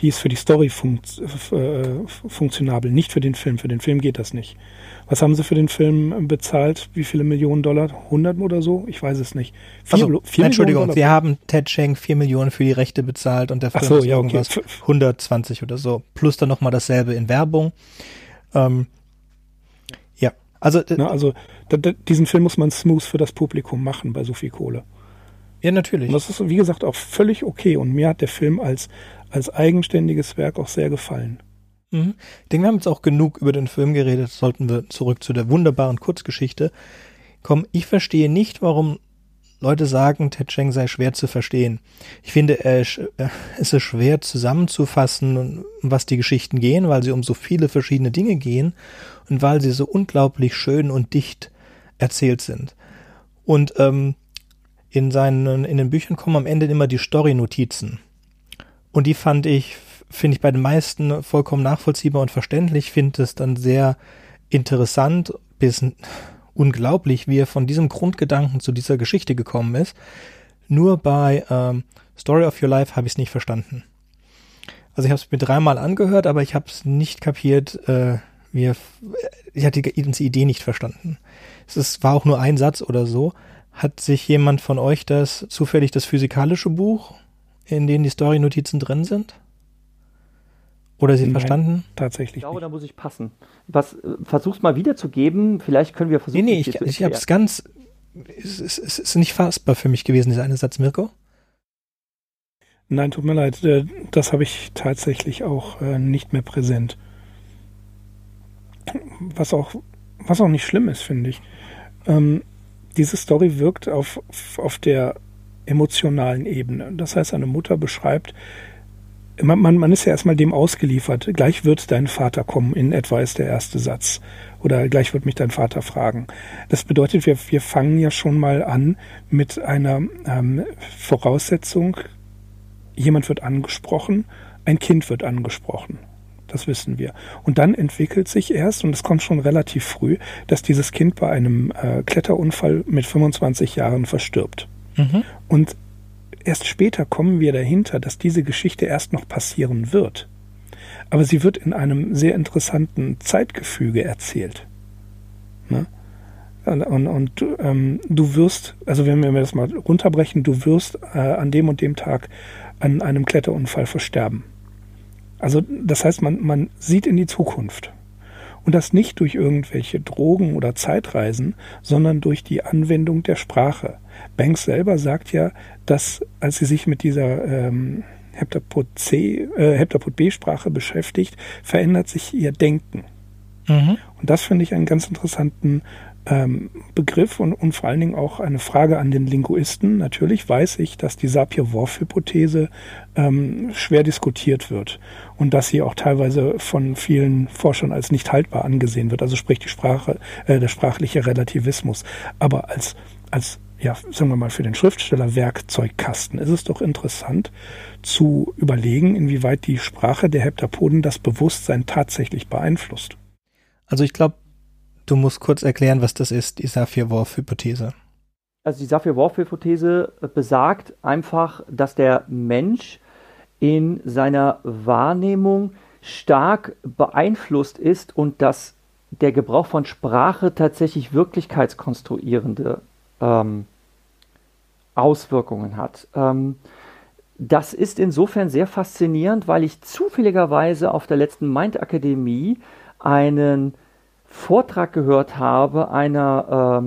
die ist für die Story funkt, äh, funktionabel, nicht für den Film. Für den Film geht das nicht. Was haben sie für den Film bezahlt? Wie viele Millionen Dollar? 100 oder so? Ich weiß es nicht. Vier, also, vier Entschuldigung, sie haben Ted Cheng 4 Millionen für die Rechte bezahlt und der Film so, ist ja, okay. irgendwas 120 oder so. Plus dann nochmal dasselbe in Werbung. Ähm, ja, also, Na, also diesen Film muss man smooth für das Publikum machen bei so viel Kohle. Ja, natürlich. Und das ist, wie gesagt, auch völlig okay. Und mir hat der Film als, als eigenständiges Werk auch sehr gefallen. Mhm. Ich denke, wir haben jetzt auch genug über den Film geredet. Sollten wir zurück zu der wunderbaren Kurzgeschichte kommen. Ich verstehe nicht, warum Leute sagen, Ted Cheng sei schwer zu verstehen. Ich finde, ist, es ist schwer zusammenzufassen, was die Geschichten gehen, weil sie um so viele verschiedene Dinge gehen und weil sie so unglaublich schön und dicht erzählt sind. Und ähm, in seinen in den Büchern kommen am Ende immer die Story-Notizen. Und die fand ich, finde ich bei den meisten vollkommen nachvollziehbar und verständlich. Finde es dann sehr interessant bis unglaublich, wie er von diesem Grundgedanken zu dieser Geschichte gekommen ist. Nur bei ähm, Story of Your Life habe ich es nicht verstanden. Also ich habe es mir dreimal angehört, aber ich habe es nicht kapiert, äh, wie er, ich hatte die Idee nicht verstanden. Es ist, war auch nur ein Satz oder so. Hat sich jemand von euch das zufällig das physikalische Buch, in dem die Story-Notizen drin sind? Oder Sie Nein, verstanden? Tatsächlich. Ich glaube, nicht. da muss ich passen. Was, äh, versuch's mal wiederzugeben. Vielleicht können wir versuchen. Nee, nee, ich, ich habe es ganz. Es, es, es ist nicht fassbar für mich gewesen, dieser eine Satz, Mirko. Nein, tut mir leid. Äh, das habe ich tatsächlich auch äh, nicht mehr präsent. Was auch, was auch nicht schlimm ist, finde ich. Ähm, diese Story wirkt auf, auf der emotionalen Ebene. Das heißt, eine Mutter beschreibt, man, man, man ist ja erstmal dem ausgeliefert. Gleich wird dein Vater kommen, in etwa ist der erste Satz. Oder gleich wird mich dein Vater fragen. Das bedeutet, wir, wir fangen ja schon mal an mit einer ähm, Voraussetzung, jemand wird angesprochen, ein Kind wird angesprochen. Das wissen wir. Und dann entwickelt sich erst, und es kommt schon relativ früh, dass dieses Kind bei einem äh, Kletterunfall mit 25 Jahren verstirbt. Mhm. Und Erst später kommen wir dahinter, dass diese Geschichte erst noch passieren wird. Aber sie wird in einem sehr interessanten Zeitgefüge erzählt. Ne? Und, und, und ähm, du wirst, also wenn wir das mal runterbrechen, du wirst äh, an dem und dem Tag an einem Kletterunfall versterben. Also das heißt, man, man sieht in die Zukunft. Und das nicht durch irgendwelche Drogen oder Zeitreisen, sondern durch die Anwendung der Sprache. Banks selber sagt ja, dass als sie sich mit dieser ähm, Heptapod C, äh, Heptapod B Sprache beschäftigt, verändert sich ihr Denken. Mhm. Und das finde ich einen ganz interessanten ähm, Begriff und, und vor allen Dingen auch eine Frage an den Linguisten. Natürlich weiß ich, dass die Sapir-Whorf-Hypothese ähm, schwer diskutiert wird und dass sie auch teilweise von vielen Forschern als nicht haltbar angesehen wird. Also sprich die Sprache, äh, der sprachliche Relativismus. Aber als, als ja, sagen wir mal, für den Schriftsteller Werkzeugkasten ist es doch interessant zu überlegen, inwieweit die Sprache der Heptapoden das Bewusstsein tatsächlich beeinflusst. Also ich glaube, du musst kurz erklären, was das ist, die Sapir-Whorf-Hypothese. Also die Sapir-Whorf-Hypothese besagt einfach, dass der Mensch in seiner Wahrnehmung stark beeinflusst ist und dass der Gebrauch von Sprache tatsächlich wirklichkeitskonstruierende ähm, Auswirkungen hat. Ähm, das ist insofern sehr faszinierend, weil ich zufälligerweise auf der letzten Mind Akademie einen Vortrag gehört habe einer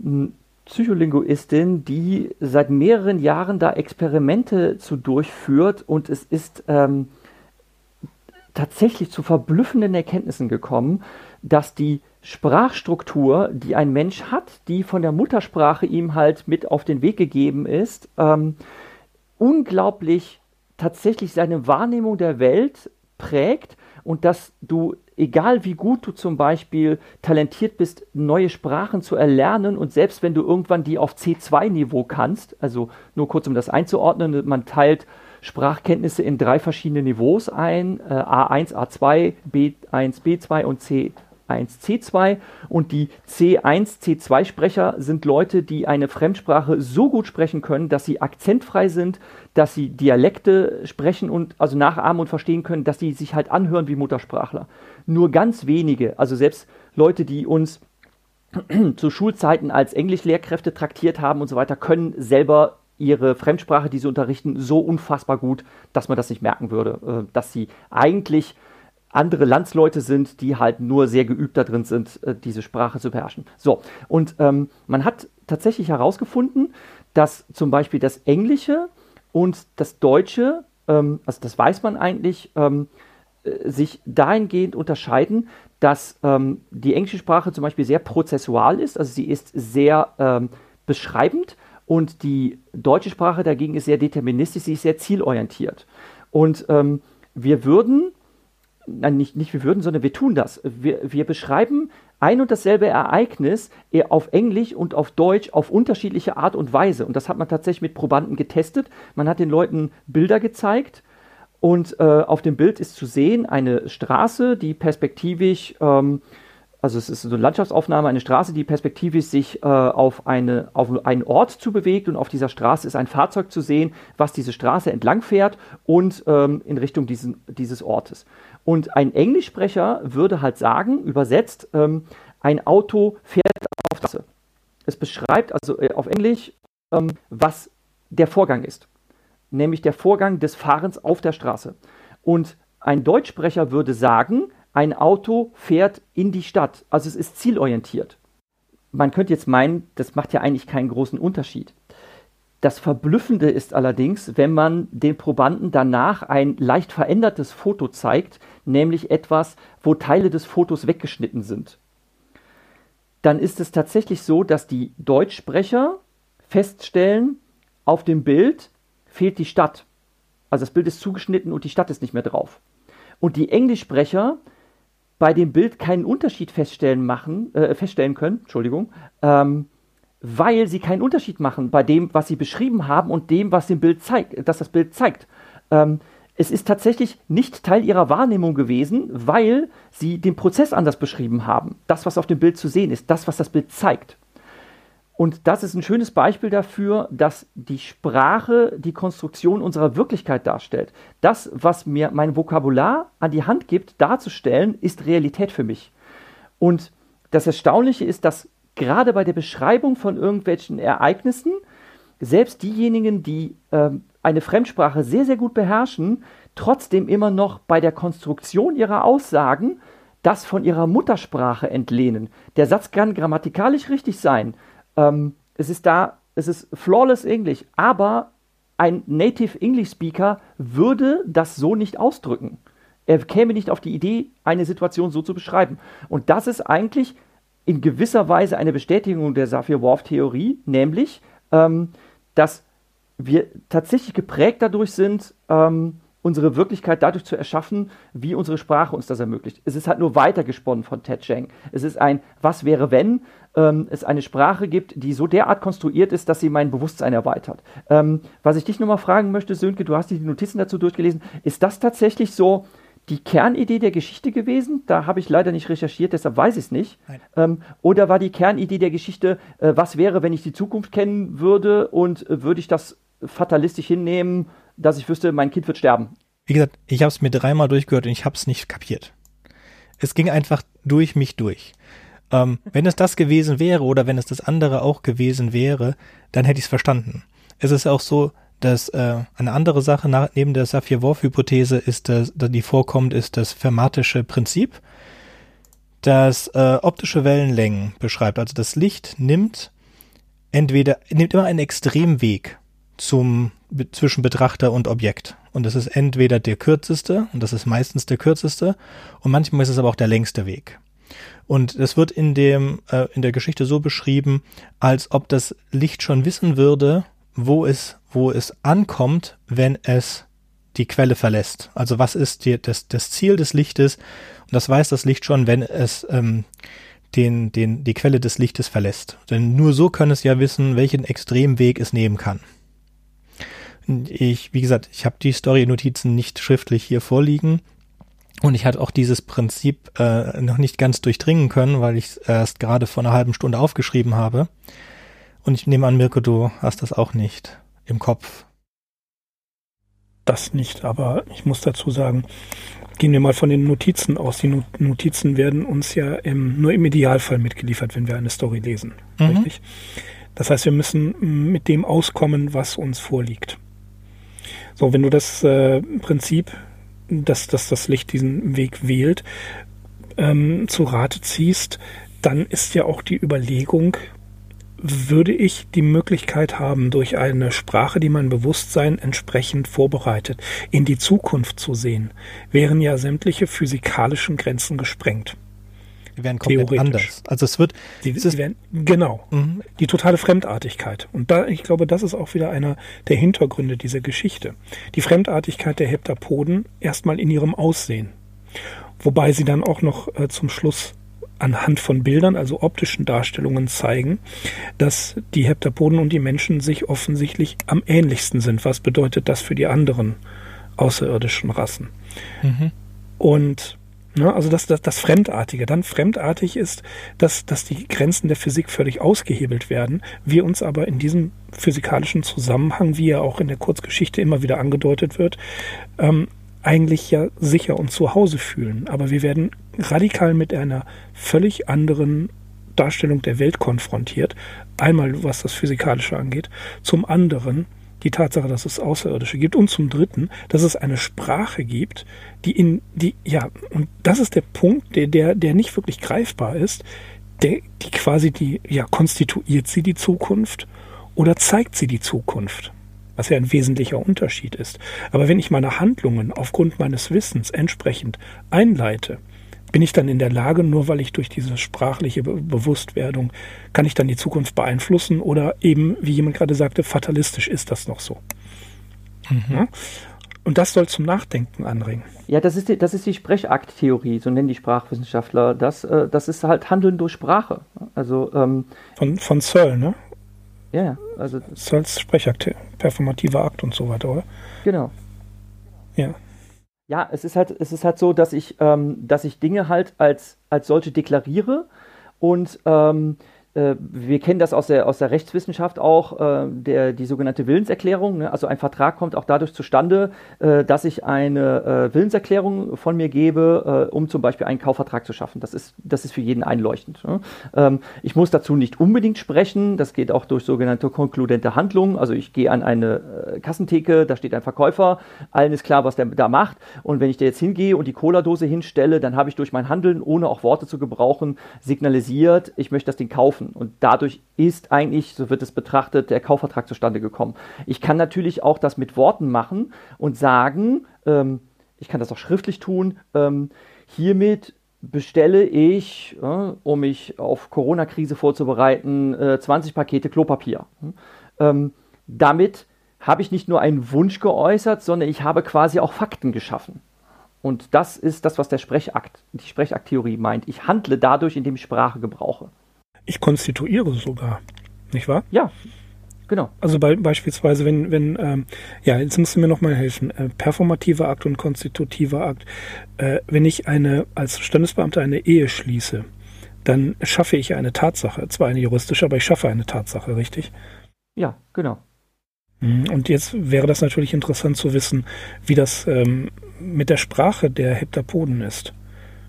ähm, Psycholinguistin, die seit mehreren Jahren da Experimente zu durchführt und es ist ähm, tatsächlich zu verblüffenden Erkenntnissen gekommen, dass die Sprachstruktur, die ein Mensch hat, die von der Muttersprache ihm halt mit auf den Weg gegeben ist, ähm, unglaublich tatsächlich seine Wahrnehmung der Welt prägt und dass du, egal wie gut du zum Beispiel talentiert bist, neue Sprachen zu erlernen und selbst wenn du irgendwann die auf C2-Niveau kannst, also nur kurz um das einzuordnen, man teilt Sprachkenntnisse in drei verschiedene Niveaus ein, äh, A1, A2, B1, B2 und C2. C1C2 und die C1C2-Sprecher sind Leute, die eine Fremdsprache so gut sprechen können, dass sie akzentfrei sind, dass sie Dialekte sprechen und also nachahmen und verstehen können, dass sie sich halt anhören wie Muttersprachler. Nur ganz wenige, also selbst Leute, die uns zu Schulzeiten als Englischlehrkräfte traktiert haben und so weiter, können selber ihre Fremdsprache, die sie unterrichten, so unfassbar gut, dass man das nicht merken würde, äh, dass sie eigentlich andere Landsleute sind, die halt nur sehr geübt darin sind, äh, diese Sprache zu beherrschen. So, und ähm, man hat tatsächlich herausgefunden, dass zum Beispiel das Englische und das Deutsche, ähm, also das weiß man eigentlich, ähm, äh, sich dahingehend unterscheiden, dass ähm, die englische Sprache zum Beispiel sehr prozessual ist, also sie ist sehr ähm, beschreibend und die deutsche Sprache dagegen ist sehr deterministisch, sie ist sehr zielorientiert. Und ähm, wir würden, nein, nicht, nicht wir würden, sondern wir tun das. Wir, wir beschreiben ein und dasselbe Ereignis auf Englisch und auf Deutsch auf unterschiedliche Art und Weise. Und das hat man tatsächlich mit Probanden getestet. Man hat den Leuten Bilder gezeigt und äh, auf dem Bild ist zu sehen eine Straße, die perspektivisch, ähm, also es ist so eine Landschaftsaufnahme, eine Straße, die perspektivisch sich äh, auf, eine, auf einen Ort zu bewegt und auf dieser Straße ist ein Fahrzeug zu sehen, was diese Straße entlang fährt und ähm, in Richtung diesen, dieses Ortes. Und ein Englischsprecher würde halt sagen, übersetzt, ähm, ein Auto fährt auf der Straße. Es beschreibt also äh, auf Englisch, ähm, was der Vorgang ist. Nämlich der Vorgang des Fahrens auf der Straße. Und ein Deutschsprecher würde sagen, ein Auto fährt in die Stadt. Also es ist zielorientiert. Man könnte jetzt meinen, das macht ja eigentlich keinen großen Unterschied. Das Verblüffende ist allerdings, wenn man den Probanden danach ein leicht verändertes Foto zeigt, nämlich etwas, wo Teile des Fotos weggeschnitten sind. Dann ist es tatsächlich so, dass die Deutschsprecher feststellen, auf dem Bild fehlt die Stadt. Also das Bild ist zugeschnitten und die Stadt ist nicht mehr drauf. Und die Englischsprecher bei dem Bild keinen Unterschied feststellen, machen, äh, feststellen können, Entschuldigung, ähm, weil sie keinen Unterschied machen bei dem, was sie beschrieben haben und dem, was dem Bild zeigt, dass das Bild zeigt. Ähm, es ist tatsächlich nicht Teil ihrer Wahrnehmung gewesen, weil sie den Prozess anders beschrieben haben. Das, was auf dem Bild zu sehen ist, das, was das Bild zeigt. Und das ist ein schönes Beispiel dafür, dass die Sprache die Konstruktion unserer Wirklichkeit darstellt. Das, was mir mein Vokabular an die Hand gibt, darzustellen, ist Realität für mich. Und das Erstaunliche ist, dass gerade bei der Beschreibung von irgendwelchen Ereignissen selbst diejenigen, die ähm, eine Fremdsprache sehr, sehr gut beherrschen, trotzdem immer noch bei der Konstruktion ihrer Aussagen das von ihrer Muttersprache entlehnen. Der Satz kann grammatikalisch richtig sein. Ähm, es ist da, es ist flawless English, aber ein Native English Speaker würde das so nicht ausdrücken. Er käme nicht auf die Idee, eine Situation so zu beschreiben. Und das ist eigentlich in gewisser Weise eine Bestätigung der Sapir-Whorf-Theorie, nämlich, ähm, dass wir tatsächlich geprägt dadurch sind, ähm, unsere Wirklichkeit dadurch zu erschaffen, wie unsere Sprache uns das ermöglicht. Es ist halt nur weitergesponnen von Ted Cheng. Es ist ein Was wäre wenn ähm, es eine Sprache gibt, die so derart konstruiert ist, dass sie mein Bewusstsein erweitert. Ähm, was ich dich nochmal fragen möchte, Sönke, du hast die Notizen dazu durchgelesen. Ist das tatsächlich so, die Kernidee der Geschichte gewesen? Da habe ich leider nicht recherchiert, deshalb weiß ich es nicht. Ähm, oder war die Kernidee der Geschichte, äh, was wäre, wenn ich die Zukunft kennen würde und äh, würde ich das fatalistisch hinnehmen, dass ich wüsste, mein Kind wird sterben? Wie gesagt, ich habe es mir dreimal durchgehört und ich habe es nicht kapiert. Es ging einfach durch mich durch. Ähm, wenn es das gewesen wäre oder wenn es das andere auch gewesen wäre, dann hätte ich es verstanden. Es ist auch so, dass äh, eine andere Sache nach, neben der Sapir-Whorf-Hypothese ist, dass, die vorkommt, ist das fermatische Prinzip, das äh, optische Wellenlängen beschreibt. Also das Licht nimmt entweder nimmt immer einen Extremweg zum zwischen Betrachter und Objekt. Und das ist entweder der kürzeste, und das ist meistens der kürzeste, und manchmal ist es aber auch der längste Weg. Und es wird in dem äh, in der Geschichte so beschrieben, als ob das Licht schon wissen würde, wo es wo es ankommt, wenn es die Quelle verlässt. Also was ist die, das, das Ziel des Lichtes? Und das weiß das Licht schon, wenn es ähm, den, den, die Quelle des Lichtes verlässt. Denn nur so kann es ja wissen, welchen Extremweg es nehmen kann. Ich, wie gesagt, ich habe die Story-Notizen nicht schriftlich hier vorliegen. Und ich hatte auch dieses Prinzip äh, noch nicht ganz durchdringen können, weil ich es erst gerade vor einer halben Stunde aufgeschrieben habe. Und ich nehme an, Mirko, du hast das auch nicht im Kopf. Das nicht, aber ich muss dazu sagen, gehen wir mal von den Notizen aus. Die Notizen werden uns ja im, nur im Idealfall mitgeliefert, wenn wir eine Story lesen. Mhm. Richtig? Das heißt, wir müssen mit dem auskommen, was uns vorliegt. So, wenn du das äh, Prinzip, dass, dass das Licht diesen Weg wählt, ähm, zu Rate ziehst, dann ist ja auch die Überlegung, würde ich die Möglichkeit haben, durch eine Sprache, die mein Bewusstsein entsprechend vorbereitet, in die Zukunft zu sehen, wären ja sämtliche physikalischen Grenzen gesprengt. Die werden komplett anders. Also es wird, die, die werden, genau, mhm. die totale Fremdartigkeit. Und da, ich glaube, das ist auch wieder einer der Hintergründe dieser Geschichte. Die Fremdartigkeit der Heptapoden erstmal in ihrem Aussehen. Wobei sie dann auch noch äh, zum Schluss anhand von Bildern, also optischen Darstellungen zeigen, dass die Heptapoden und die Menschen sich offensichtlich am ähnlichsten sind. Was bedeutet das für die anderen außerirdischen Rassen? Mhm. Und Ne, also das, das, das Fremdartige. Dann fremdartig ist, dass, dass die Grenzen der Physik völlig ausgehebelt werden. Wir uns aber in diesem physikalischen Zusammenhang, wie er auch in der Kurzgeschichte immer wieder angedeutet wird, ähm, eigentlich ja sicher und zu Hause fühlen. Aber wir werden radikal mit einer völlig anderen Darstellung der Welt konfrontiert. Einmal was das Physikalische angeht. Zum anderen die Tatsache, dass es Außerirdische gibt und zum Dritten, dass es eine Sprache gibt, die in die ja und das ist der Punkt, der der der nicht wirklich greifbar ist, der die quasi die ja konstituiert sie die Zukunft oder zeigt sie die Zukunft, was ja ein wesentlicher Unterschied ist. Aber wenn ich meine Handlungen aufgrund meines Wissens entsprechend einleite, bin ich dann in der Lage, nur weil ich durch diese sprachliche Be Bewusstwerdung, kann ich dann die Zukunft beeinflussen oder eben, wie jemand gerade sagte, fatalistisch ist das noch so. Mhm. Ja? Und das soll zum Nachdenken anregen. Ja, das ist die, das ist die Sprechakttheorie, so nennen die Sprachwissenschaftler. Das, äh, das ist halt Handeln durch Sprache. Also, ähm, von, von Searle, ne? Ja, also. Searles Sprechakt, performativer Akt und so weiter, oder? Genau. Ja. Ja, es ist halt, es ist halt so, dass ich, ähm, dass ich Dinge halt als, als solche deklariere und ähm, äh, wir kennen das aus der, aus der Rechtswissenschaft auch, äh, der, die sogenannte Willenserklärung. Ne? Also ein Vertrag kommt auch dadurch zustande, äh, dass ich eine Willenserklärung von mir gebe, um zum Beispiel einen Kaufvertrag zu schaffen. Das ist, das ist für jeden einleuchtend. Ne? Ähm, ich muss dazu nicht unbedingt sprechen. Das geht auch durch sogenannte konkludente Handlungen. Also ich gehe an eine Kassentheke, da steht ein Verkäufer, allen ist klar, was der da macht. Und wenn ich da jetzt hingehe und die Cola-Dose hinstelle, dann habe ich durch mein Handeln, ohne auch Worte zu gebrauchen, signalisiert, ich möchte das Ding kaufen kaufen. Und dadurch ist eigentlich, so wird es betrachtet, der Kaufvertrag zustande gekommen. Ich kann natürlich auch das mit Worten machen und sagen, ähm, ich kann das auch schriftlich tun, ähm, hiermit bestelle ich, äh, um mich auf Corona-Krise vorzubereiten, äh, 20 Pakete Klopapier. Ähm, damit habe ich nicht nur einen Wunsch geäußert, sondern ich habe quasi auch Fakten geschaffen. Und das ist das, was der Sprechakt, die Sprechakttheorie meint. Ich handle dadurch, indem ich Sprache gebrauche. Ich konstituiere sogar, nicht wahr? Ja, genau. Also be beispielsweise, wenn, wenn, ähm, ja, jetzt musst du mir nochmal helfen, äh, performativer Akt und konstitutiver Akt. Äh, wenn ich eine, als Standesbeamter eine Ehe schließe, dann schaffe ich eine Tatsache, zwar eine juristische, aber ich schaffe eine Tatsache, richtig? Ja, genau. Mhm, und jetzt wäre das natürlich interessant zu wissen, wie das ähm, mit der Sprache der Heptapoden ist.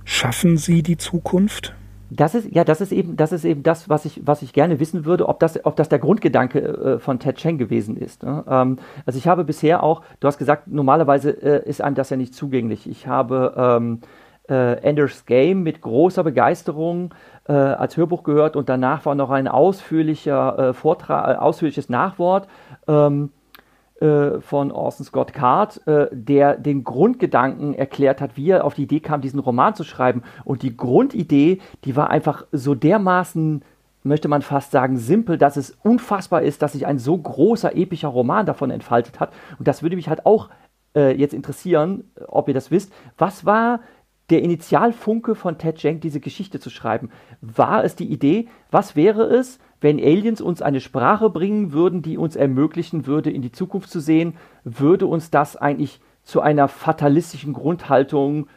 Schaffen sie die Zukunft? Das ist, ja, das ist eben, das ist eben das, was ich, was ich gerne wissen würde, ob das, ob das der Grundgedanke äh, von Ted Cheng gewesen ist. Ne? Ähm, also ich habe bisher auch, du hast gesagt, normalerweise äh, ist einem das ja nicht zugänglich. Ich habe ähm, äh, Ender's Game mit großer Begeisterung äh, als Hörbuch gehört und danach war noch ein ausführlicher äh, Vortrag, äh, ausführliches Nachwort. Ähm, äh, von Orson Scott Card, äh, der den Grundgedanken erklärt hat, wie er auf die Idee kam, diesen Roman zu schreiben. Und die Grundidee, die war einfach so dermaßen, möchte man fast sagen, simpel, dass es unfassbar ist, dass sich ein so großer, epischer Roman davon entfaltet hat. Und das würde mich halt auch äh, jetzt interessieren, ob ihr das wisst. Was war der Initialfunke von Ted Jenk, diese Geschichte zu schreiben? War es die Idee, was wäre es, wenn Aliens uns eine Sprache bringen würden, die uns ermöglichen würde, in die Zukunft zu sehen, würde uns das eigentlich zu einer fatalistischen Grundhaltung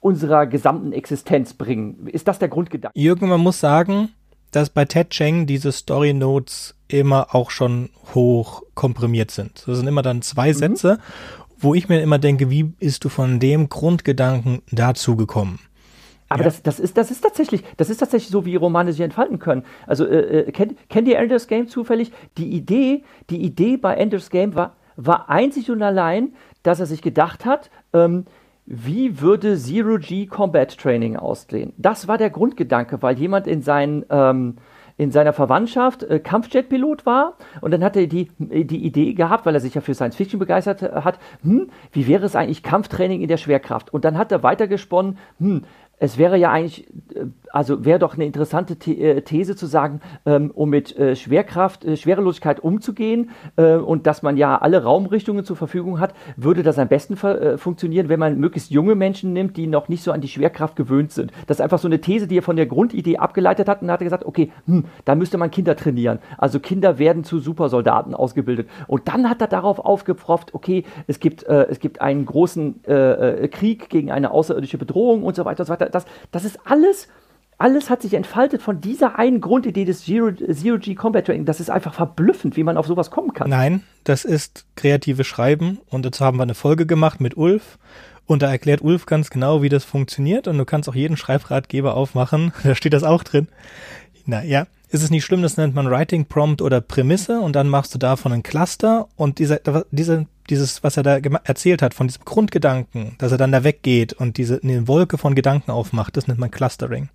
unserer gesamten Existenz bringen. Ist das der Grundgedanke? Jürgen, man muss sagen, dass bei Ted Cheng diese Story Notes immer auch schon hoch komprimiert sind. Das sind immer dann zwei mhm. Sätze, wo ich mir immer denke, wie bist du von dem Grundgedanken dazu gekommen? Aber ja. das, das, ist, das, ist tatsächlich, das ist tatsächlich so, wie Romane sich entfalten können. Also äh, äh, kennt, kennt ihr Ender's Game zufällig? Die Idee, die Idee bei Ender's Game war, war einzig und allein, dass er sich gedacht hat, ähm, wie würde Zero G Combat Training aussehen? Das war der Grundgedanke, weil jemand in seinen, ähm, in seiner Verwandtschaft äh, Kampfjetpilot war und dann hat er die, die Idee gehabt, weil er sich ja für Science Fiction begeistert hat, hm, wie wäre es eigentlich Kampftraining in der Schwerkraft? Und dann hat er weitergesponnen, hm, es wäre ja eigentlich, äh, also wäre doch eine interessante äh, These zu sagen, ähm, um mit äh, Schwerkraft, Schwerelosigkeit umzugehen und dass man ja alle Raumrichtungen zur Verfügung hat, würde das am besten funktionieren, wenn man möglichst junge Menschen nimmt, die noch nicht so an die Schwerkraft gewöhnt sind. Das ist einfach so eine These, die er von der Grundidee abgeleitet hat und hat gesagt, okay, hm, da müsste man Kinder trainieren. Also Kinder werden zu Supersoldaten ausgebildet. Und dann hat er darauf aufgepfropft, okay, es gibt, es gibt einen großen Krieg gegen eine außerirdische Bedrohung und so weiter und so weiter das, das ist alles, alles hat sich entfaltet von dieser einen Grundidee des Zero-G Combat Training. Das ist einfach verblüffend, wie man auf sowas kommen kann. Nein, das ist kreative Schreiben und dazu haben wir eine Folge gemacht mit Ulf und da erklärt Ulf ganz genau, wie das funktioniert und du kannst auch jeden Schreibratgeber aufmachen, da steht das auch drin. Na ja, ist es nicht schlimm, das nennt man Writing Prompt oder Prämisse und dann machst du davon ein Cluster und diese, diese dieses, was er da erzählt hat, von diesem Grundgedanken, dass er dann da weggeht und diese eine Wolke von Gedanken aufmacht, das nennt man Clustering.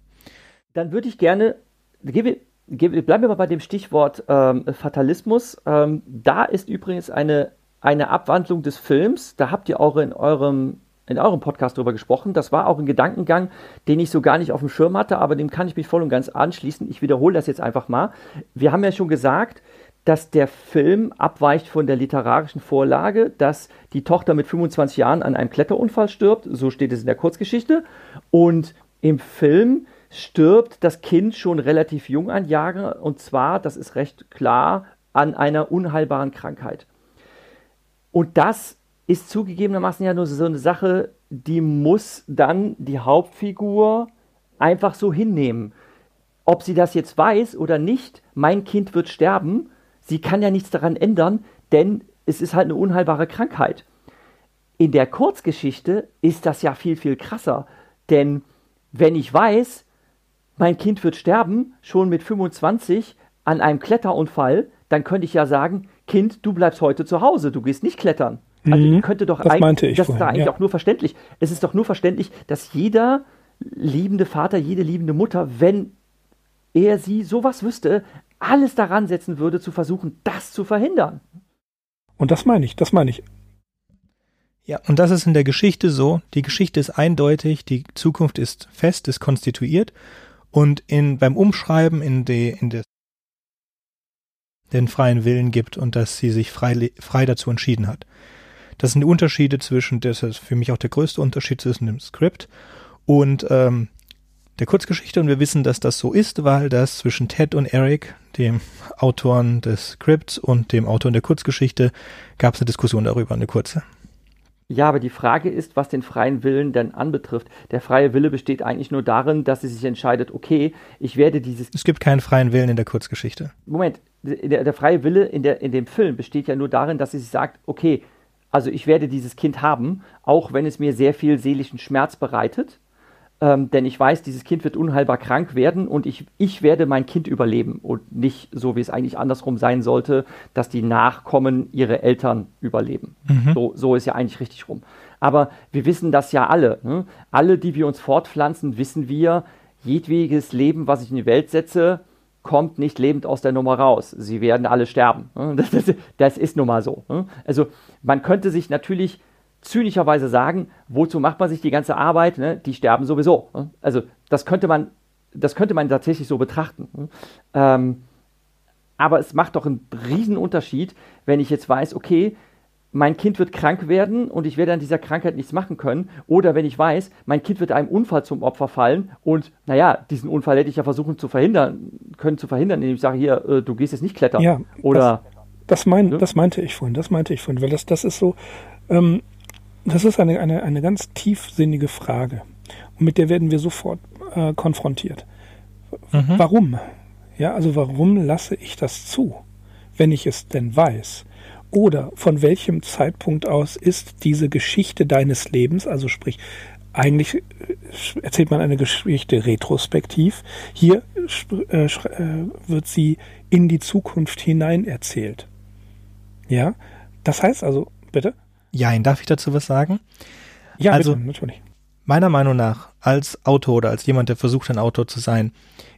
Dann würde ich gerne, gebe, gebe, bleiben wir mal bei dem Stichwort ähm, Fatalismus. Ähm, da ist übrigens eine, eine Abwandlung des Films, da habt ihr auch in eurem in eurem Podcast drüber gesprochen. Das war auch ein Gedankengang, den ich so gar nicht auf dem Schirm hatte, aber dem kann ich mich voll und ganz anschließen. Ich wiederhole das jetzt einfach mal. Wir haben ja schon gesagt, dass der Film abweicht von der literarischen Vorlage, dass die Tochter mit 25 Jahren an einem Kletterunfall stirbt, so steht es in der Kurzgeschichte, und im Film stirbt das Kind schon relativ jung an Jahre, und zwar, das ist recht klar, an einer unheilbaren Krankheit. Und das ist zugegebenermaßen ja nur so eine Sache, die muss dann die Hauptfigur einfach so hinnehmen. Ob sie das jetzt weiß oder nicht, mein Kind wird sterben, sie kann ja nichts daran ändern, denn es ist halt eine unheilbare Krankheit. In der Kurzgeschichte ist das ja viel, viel krasser. Denn wenn ich weiß, mein Kind wird sterben, schon mit 25 an einem Kletterunfall, dann könnte ich ja sagen, Kind, du bleibst heute zu Hause, du gehst nicht klettern. Also mhm, könnte doch das eigentlich, das ist da eigentlich ja. auch nur verständlich. Es ist doch nur verständlich, dass jeder liebende Vater, jede liebende Mutter, wenn er sie sowas wüsste, alles daran setzen würde, zu versuchen, das zu verhindern. Und das meine ich, das meine ich. Ja, und das ist in der Geschichte so. Die Geschichte ist eindeutig, die Zukunft ist fest, ist konstituiert. Und in, beim Umschreiben in, die, in des, den freien Willen gibt und dass sie sich frei, frei dazu entschieden hat. Das sind die Unterschiede zwischen, das ist für mich auch der größte Unterschied zwischen dem Skript und ähm, der Kurzgeschichte und wir wissen, dass das so ist, weil das zwischen Ted und Eric, dem Autoren des Skripts und dem Autor der Kurzgeschichte, gab es eine Diskussion darüber, eine kurze. Ja, aber die Frage ist, was den freien Willen denn anbetrifft. Der freie Wille besteht eigentlich nur darin, dass sie sich entscheidet, okay, ich werde dieses. Es gibt keinen freien Willen in der Kurzgeschichte. Moment, der, der freie Wille in, der, in dem Film besteht ja nur darin, dass sie sich sagt, okay, also ich werde dieses Kind haben, auch wenn es mir sehr viel seelischen Schmerz bereitet ähm, denn ich weiß, dieses Kind wird unheilbar krank werden und ich, ich werde mein Kind überleben und nicht so, wie es eigentlich andersrum sein sollte, dass die Nachkommen ihre Eltern überleben. Mhm. So, so ist ja eigentlich richtig rum. Aber wir wissen das ja alle. Ne? Alle, die wir uns fortpflanzen, wissen wir, jedwediges Leben, was ich in die Welt setze, kommt nicht lebend aus der Nummer raus. Sie werden alle sterben. Das, das, das ist nun mal so. Also man könnte sich natürlich zynischerweise sagen, wozu macht man sich die ganze Arbeit? Ne? Die sterben sowieso. Also das könnte man, das könnte man tatsächlich so betrachten. Ähm, aber es macht doch einen Unterschied, wenn ich jetzt weiß, okay, mein Kind wird krank werden und ich werde an dieser Krankheit nichts machen können. Oder wenn ich weiß, mein Kind wird einem Unfall zum Opfer fallen und naja, diesen Unfall hätte ich ja versuchen zu verhindern, können zu verhindern, indem ich sage, hier, äh, du gehst jetzt nicht klettern. Ja, oder das, das, mein, ne? das meinte ich vorhin, das meinte ich vorhin, weil das, das ist so, ähm, das ist eine, eine, eine ganz tiefsinnige Frage. Und mit der werden wir sofort äh, konfrontiert. Mhm. Warum? Ja, also warum lasse ich das zu, wenn ich es denn weiß? Oder von welchem Zeitpunkt aus ist diese Geschichte deines Lebens, also sprich, eigentlich äh, erzählt man eine Geschichte retrospektiv. Hier äh, äh, wird sie in die Zukunft hinein erzählt. Ja, das heißt also, bitte? Jein, darf ich dazu was sagen? Ja, also, bitte, natürlich. Meiner Meinung nach, als Autor oder als jemand, der versucht, ein Autor zu sein,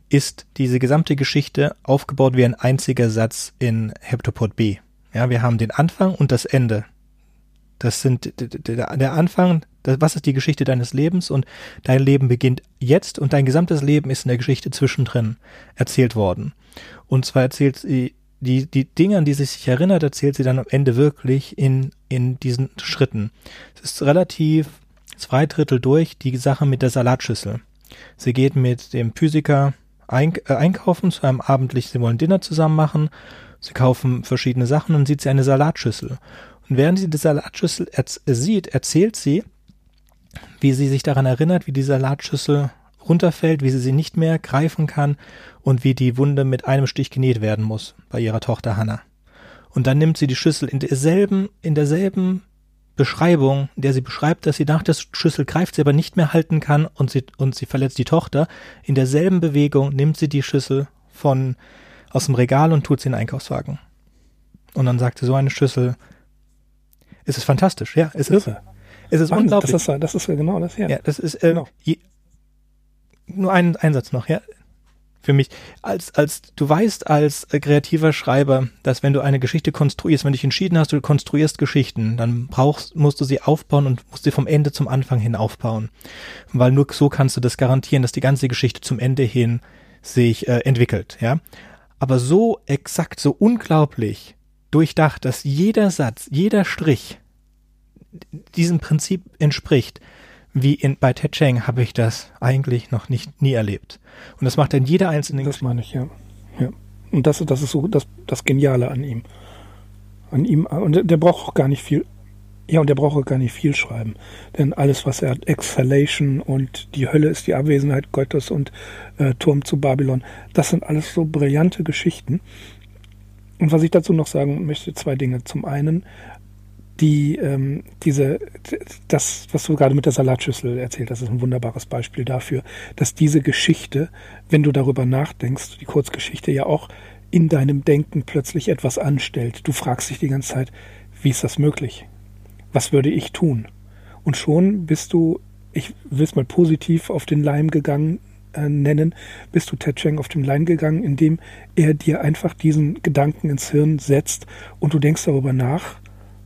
ist diese gesamte Geschichte aufgebaut wie ein einziger Satz in Heptapod B. Ja, wir haben den Anfang und das Ende. Das sind der Anfang, was ist die Geschichte deines Lebens und dein Leben beginnt jetzt und dein gesamtes Leben ist in der Geschichte zwischendrin erzählt worden. Und zwar erzählt sie die, die Dinge, an die sie sich erinnert, erzählt sie dann am Ende wirklich in, in diesen Schritten. Es ist relativ zwei Drittel durch die Sache mit der Salatschüssel. Sie geht mit dem Physiker äh, einkaufen zu einem abendlich, sie wollen Dinner zusammen machen. Sie kaufen verschiedene Sachen und sieht sie eine Salatschüssel. Und während sie die Salatschüssel erz sieht, erzählt sie, wie sie sich daran erinnert, wie die Salatschüssel runterfällt, wie sie sie nicht mehr greifen kann und wie die Wunde mit einem Stich genäht werden muss bei ihrer Tochter Hannah. Und dann nimmt sie die Schüssel in derselben, in derselben Beschreibung, in der sie beschreibt, dass sie nach der Schüssel greift, sie aber nicht mehr halten kann und sie, und sie verletzt die Tochter. In derselben Bewegung nimmt sie die Schüssel von, aus dem Regal und tut sie in den Einkaufswagen. Und dann sagt sie, so eine Schüssel, es ist fantastisch, ja, es ist, es ist unglaublich. Das ist, das ist genau das, ja. Ja, das ist, äh, genau. je, nur ein Einsatz noch, ja für mich, als, als du weißt als kreativer Schreiber, dass wenn du eine Geschichte konstruierst, wenn du dich entschieden hast, du konstruierst Geschichten, dann brauchst, musst du sie aufbauen und musst sie vom Ende zum Anfang hin aufbauen. Weil nur so kannst du das garantieren, dass die ganze Geschichte zum Ende hin sich äh, entwickelt, ja. Aber so exakt, so unglaublich durchdacht, dass jeder Satz, jeder Strich diesem Prinzip entspricht, wie in, bei Ted Cheng habe ich das eigentlich noch nicht nie erlebt. Und das macht in jeder einzelnen Das meine ich, ja. ja. Und das, das ist so das, das Geniale an ihm. An ihm, und der braucht auch gar nicht viel, ja, und der braucht auch gar nicht viel schreiben. Denn alles, was er hat, Exhalation und die Hölle ist die Abwesenheit Gottes und äh, Turm zu Babylon, das sind alles so brillante Geschichten. Und was ich dazu noch sagen möchte, zwei Dinge. Zum einen, die ähm, diese das was du gerade mit der Salatschüssel erzählt hast ist ein wunderbares Beispiel dafür dass diese Geschichte wenn du darüber nachdenkst die Kurzgeschichte ja auch in deinem Denken plötzlich etwas anstellt du fragst dich die ganze Zeit wie ist das möglich was würde ich tun und schon bist du ich will es mal positiv auf den Leim gegangen äh, nennen bist du Ted Cheng auf den Leim gegangen indem er dir einfach diesen Gedanken ins Hirn setzt und du denkst darüber nach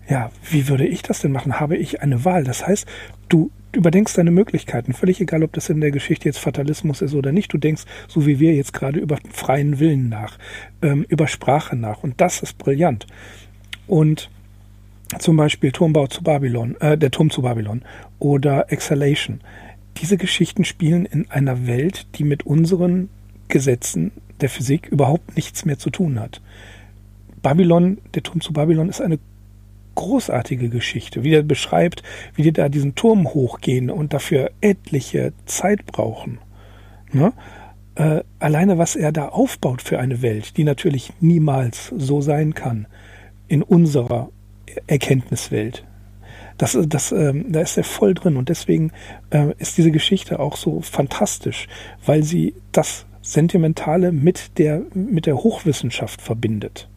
ja, wie würde ich das denn machen? Habe ich eine Wahl? Das heißt, du überdenkst deine Möglichkeiten. Völlig egal, ob das in der Geschichte jetzt Fatalismus ist oder nicht. Du denkst, so wie wir jetzt gerade, über freien Willen nach, ähm, über Sprache nach. Und das ist brillant. Und zum Beispiel Turmbau zu Babylon, äh, der Turm zu Babylon oder Exhalation. Diese Geschichten spielen in einer Welt, die mit unseren Gesetzen der Physik überhaupt nichts mehr zu tun hat. Babylon, der Turm zu Babylon ist eine großartige Geschichte, wie er beschreibt, wie die da diesen Turm hochgehen und dafür etliche Zeit brauchen. Ne? Äh, alleine was er da aufbaut für eine Welt, die natürlich niemals so sein kann in unserer Erkenntniswelt. Das, das, ähm, da ist er voll drin und deswegen äh, ist diese Geschichte auch so fantastisch, weil sie das Sentimentale mit der, mit der Hochwissenschaft verbindet.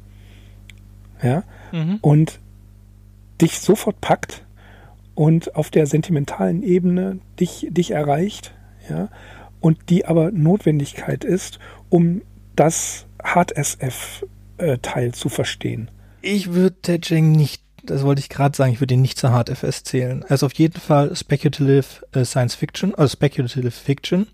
Ja, mhm. und dich sofort packt und auf der sentimentalen Ebene dich, dich erreicht, ja, und die aber Notwendigkeit ist, um das Hard-SF-Teil äh, zu verstehen. Ich würde Tetching nicht, das wollte ich gerade sagen, ich würde ihn nicht zur Hard-FS zählen. Er ist auf jeden Fall Speculative äh, Science Fiction, also Speculative Fiction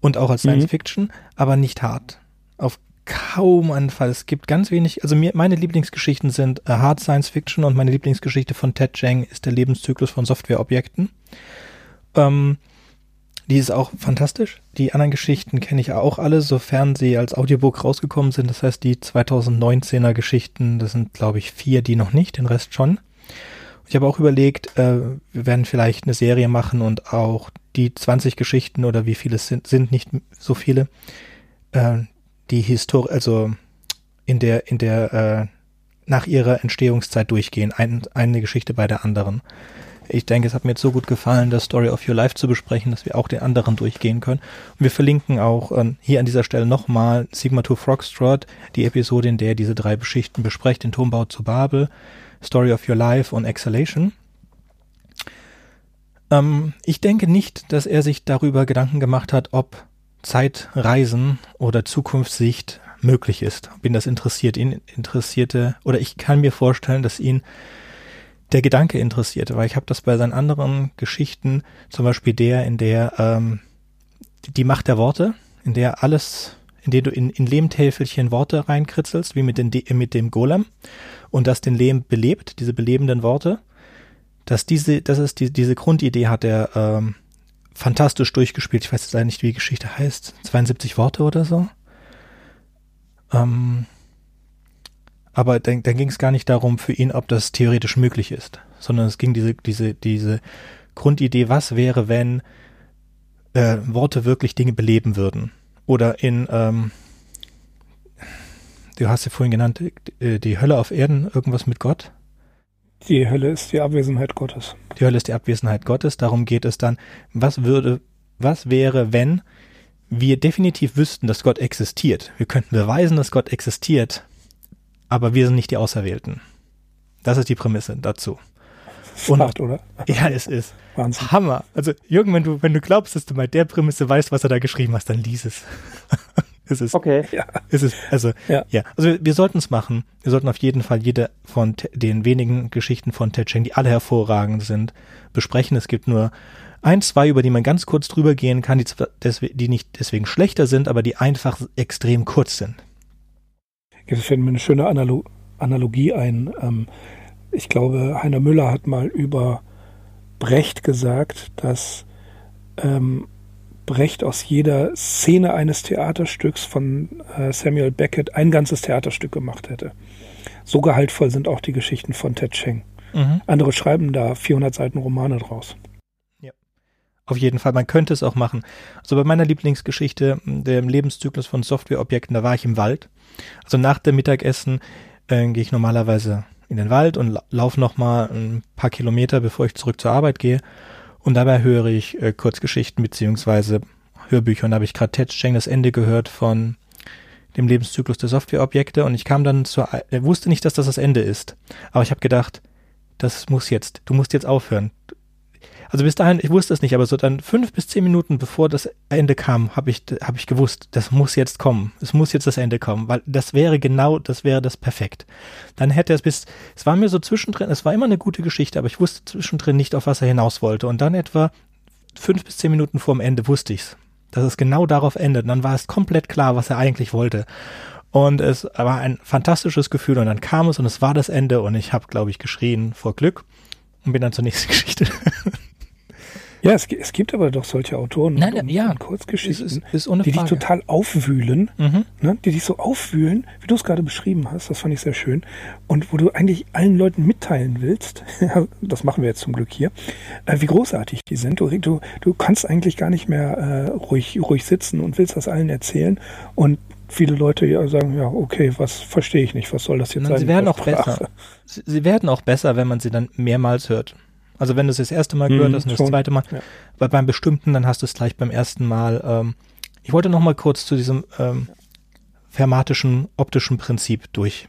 und auch als Science mhm. Fiction, aber nicht hart. Auf kaum einen Fall. Es gibt ganz wenig, also mir, meine Lieblingsgeschichten sind äh, Hard Science Fiction und meine Lieblingsgeschichte von Ted Cheng ist der Lebenszyklus von Softwareobjekten. Ähm, die ist auch fantastisch. Die anderen Geschichten kenne ich auch alle, sofern sie als Audiobook rausgekommen sind. Das heißt, die 2019er Geschichten, das sind, glaube ich, vier, die noch nicht, den Rest schon. Ich habe auch überlegt, äh, wir werden vielleicht eine Serie machen und auch die 20 Geschichten oder wie viele sind, sind nicht so viele, äh, die Historie, also in der, in der, äh, nach ihrer Entstehungszeit durchgehen, ein, eine Geschichte bei der anderen. Ich denke, es hat mir jetzt so gut gefallen, das Story of Your Life zu besprechen, dass wir auch den anderen durchgehen können. Und wir verlinken auch äh, hier an dieser Stelle nochmal Sigma 2 Frogstrot, die Episode, in der diese drei Geschichten besprecht, den Turmbau zu Babel, Story of Your Life und Exhalation. Ähm, ich denke nicht, dass er sich darüber Gedanken gemacht hat, ob Zeitreisen oder Zukunftssicht möglich ist. Bin das interessiert, ihn interessierte, oder ich kann mir vorstellen, dass ihn der Gedanke interessierte, weil ich habe das bei seinen anderen Geschichten, zum Beispiel der, in der ähm, die Macht der Worte, in der alles, in der du in, in Lehmtäfelchen Worte reinkritzelst, wie mit, den, mit dem Golem, und das den Lehm belebt, diese belebenden Worte, dass diese, das ist die, diese Grundidee hat er ähm, fantastisch durchgespielt. Ich weiß jetzt leider nicht, wie die Geschichte heißt. 72 Worte oder so. Ähm, aber dann, dann ging es gar nicht darum für ihn, ob das theoretisch möglich ist, sondern es ging diese, diese, diese Grundidee, was wäre, wenn äh, Worte wirklich Dinge beleben würden. Oder in, ähm, du hast ja vorhin genannt, die, die Hölle auf Erden, irgendwas mit Gott. Die Hölle ist die Abwesenheit Gottes. Die Hölle ist die Abwesenheit Gottes. Darum geht es dann, was würde, was wäre, wenn wir definitiv wüssten, dass Gott existiert. Wir könnten beweisen, dass Gott existiert, aber wir sind nicht die Auserwählten. Das ist die Prämisse dazu. Und, Fahrt, oder? Ja, es ist. Wahnsinn. Hammer. Also, Jürgen, wenn du, wenn du glaubst, dass du bei der Prämisse weißt, was er da geschrieben hast, dann lies es. es ist, okay. Ja. Es ist, also, ja. ja. Also, wir sollten es machen. Wir sollten auf jeden Fall jede von den wenigen Geschichten von Ted Cheng, die alle hervorragend sind, besprechen. Es gibt nur ein, zwei, über die man ganz kurz drüber gehen kann, die, die nicht deswegen schlechter sind, aber die einfach extrem kurz sind. Jetzt fällt mir eine schöne Analog Analogie ein. Ähm, ich glaube, Heiner Müller hat mal über Brecht gesagt, dass ähm, Brecht aus jeder Szene eines Theaterstücks von äh, Samuel Beckett ein ganzes Theaterstück gemacht hätte. So gehaltvoll sind auch die Geschichten von Ted Cheng. Mhm. Andere schreiben da 400 Seiten Romane draus. Ja, auf jeden Fall. Man könnte es auch machen. Also bei meiner Lieblingsgeschichte, dem Lebenszyklus von Softwareobjekten, da war ich im Wald also nach dem Mittagessen äh, gehe ich normalerweise in den Wald und laufe noch mal ein paar Kilometer, bevor ich zurück zur Arbeit gehe. Und dabei höre ich äh, Kurzgeschichten beziehungsweise Hörbücher. Und da habe ich gerade Ted Cheng das Ende gehört von dem Lebenszyklus der Softwareobjekte und ich kam dann zur, äh, wusste nicht, dass das das Ende ist. Aber ich habe gedacht, das muss jetzt, du musst jetzt aufhören. Also bis dahin, ich wusste es nicht, aber so dann fünf bis zehn Minuten bevor das Ende kam, habe ich, hab ich gewusst, das muss jetzt kommen. Es muss jetzt das Ende kommen, weil das wäre genau, das wäre das perfekt. Dann hätte es bis, es war mir so zwischendrin, es war immer eine gute Geschichte, aber ich wusste zwischendrin nicht, auf was er hinaus wollte. Und dann etwa fünf bis zehn Minuten vor dem Ende wusste ich's, dass es genau darauf endet. Und dann war es komplett klar, was er eigentlich wollte. Und es war ein fantastisches Gefühl und dann kam es und es war das Ende und ich habe, glaube ich, geschrien vor Glück und bin dann zur nächsten Geschichte. Ja, es, es, gibt aber doch solche Autoren nein, und, ja. und Kurzgeschichten, ist, ist die dich total aufwühlen, mhm. ne, die dich so aufwühlen, wie du es gerade beschrieben hast, das fand ich sehr schön, und wo du eigentlich allen Leuten mitteilen willst, das machen wir jetzt zum Glück hier, äh, wie großartig die sind. Du, du, du kannst eigentlich gar nicht mehr äh, ruhig, ruhig sitzen und willst das allen erzählen und viele Leute ja sagen, ja, okay, was verstehe ich nicht, was soll das jetzt sein? Sie werden auch besser. Sie werden auch besser, wenn man sie dann mehrmals hört. Also wenn du es das erste Mal gehört mhm, hast und das zweite Mal, ja. weil beim bestimmten, dann hast du es gleich beim ersten Mal. Ähm, ich wollte noch mal kurz zu diesem ähm, fermatischen optischen Prinzip durch,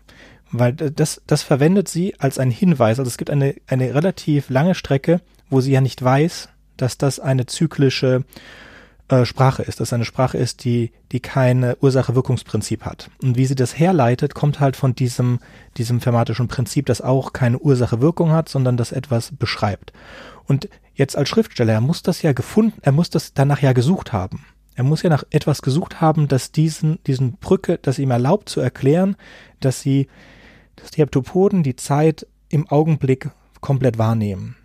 weil das, das verwendet sie als ein Hinweis. Also es gibt eine, eine relativ lange Strecke, wo sie ja nicht weiß, dass das eine zyklische äh, Sprache ist, dass eine Sprache ist, die, die keine Ursache-Wirkungsprinzip hat. Und wie sie das herleitet, kommt halt von diesem, diesem fermatischen Prinzip, das auch keine Ursache-Wirkung hat, sondern das etwas beschreibt. Und jetzt als Schriftsteller, er muss das ja gefunden, er muss das danach ja gesucht haben. Er muss ja nach etwas gesucht haben, das diesen, diesen Brücke, das ihm erlaubt zu erklären, dass sie, dass die Heptopoden die Zeit im Augenblick komplett wahrnehmen.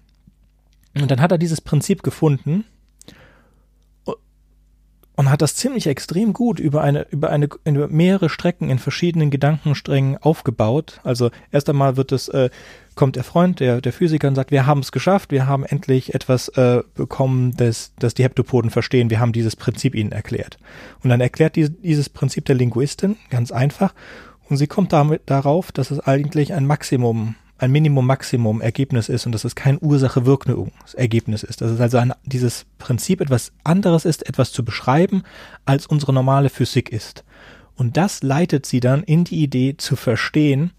Und dann hat er dieses Prinzip gefunden, und hat das ziemlich extrem gut über eine, über eine, über mehrere Strecken in verschiedenen Gedankensträngen aufgebaut. Also erst einmal wird es, äh, kommt der Freund, der, der Physiker und sagt, wir haben es geschafft, wir haben endlich etwas äh, bekommen, das, das die Heptopoden verstehen, wir haben dieses Prinzip ihnen erklärt. Und dann erklärt die, dieses Prinzip der Linguistin ganz einfach und sie kommt damit darauf, dass es eigentlich ein Maximum ein Minimum-Maximum-Ergebnis ist und dass es kein Ursache-Wirkungsergebnis ist. Dass es also ein, dieses Prinzip etwas anderes ist, etwas zu beschreiben, als unsere normale Physik ist. Und das leitet sie dann in die Idee zu verstehen,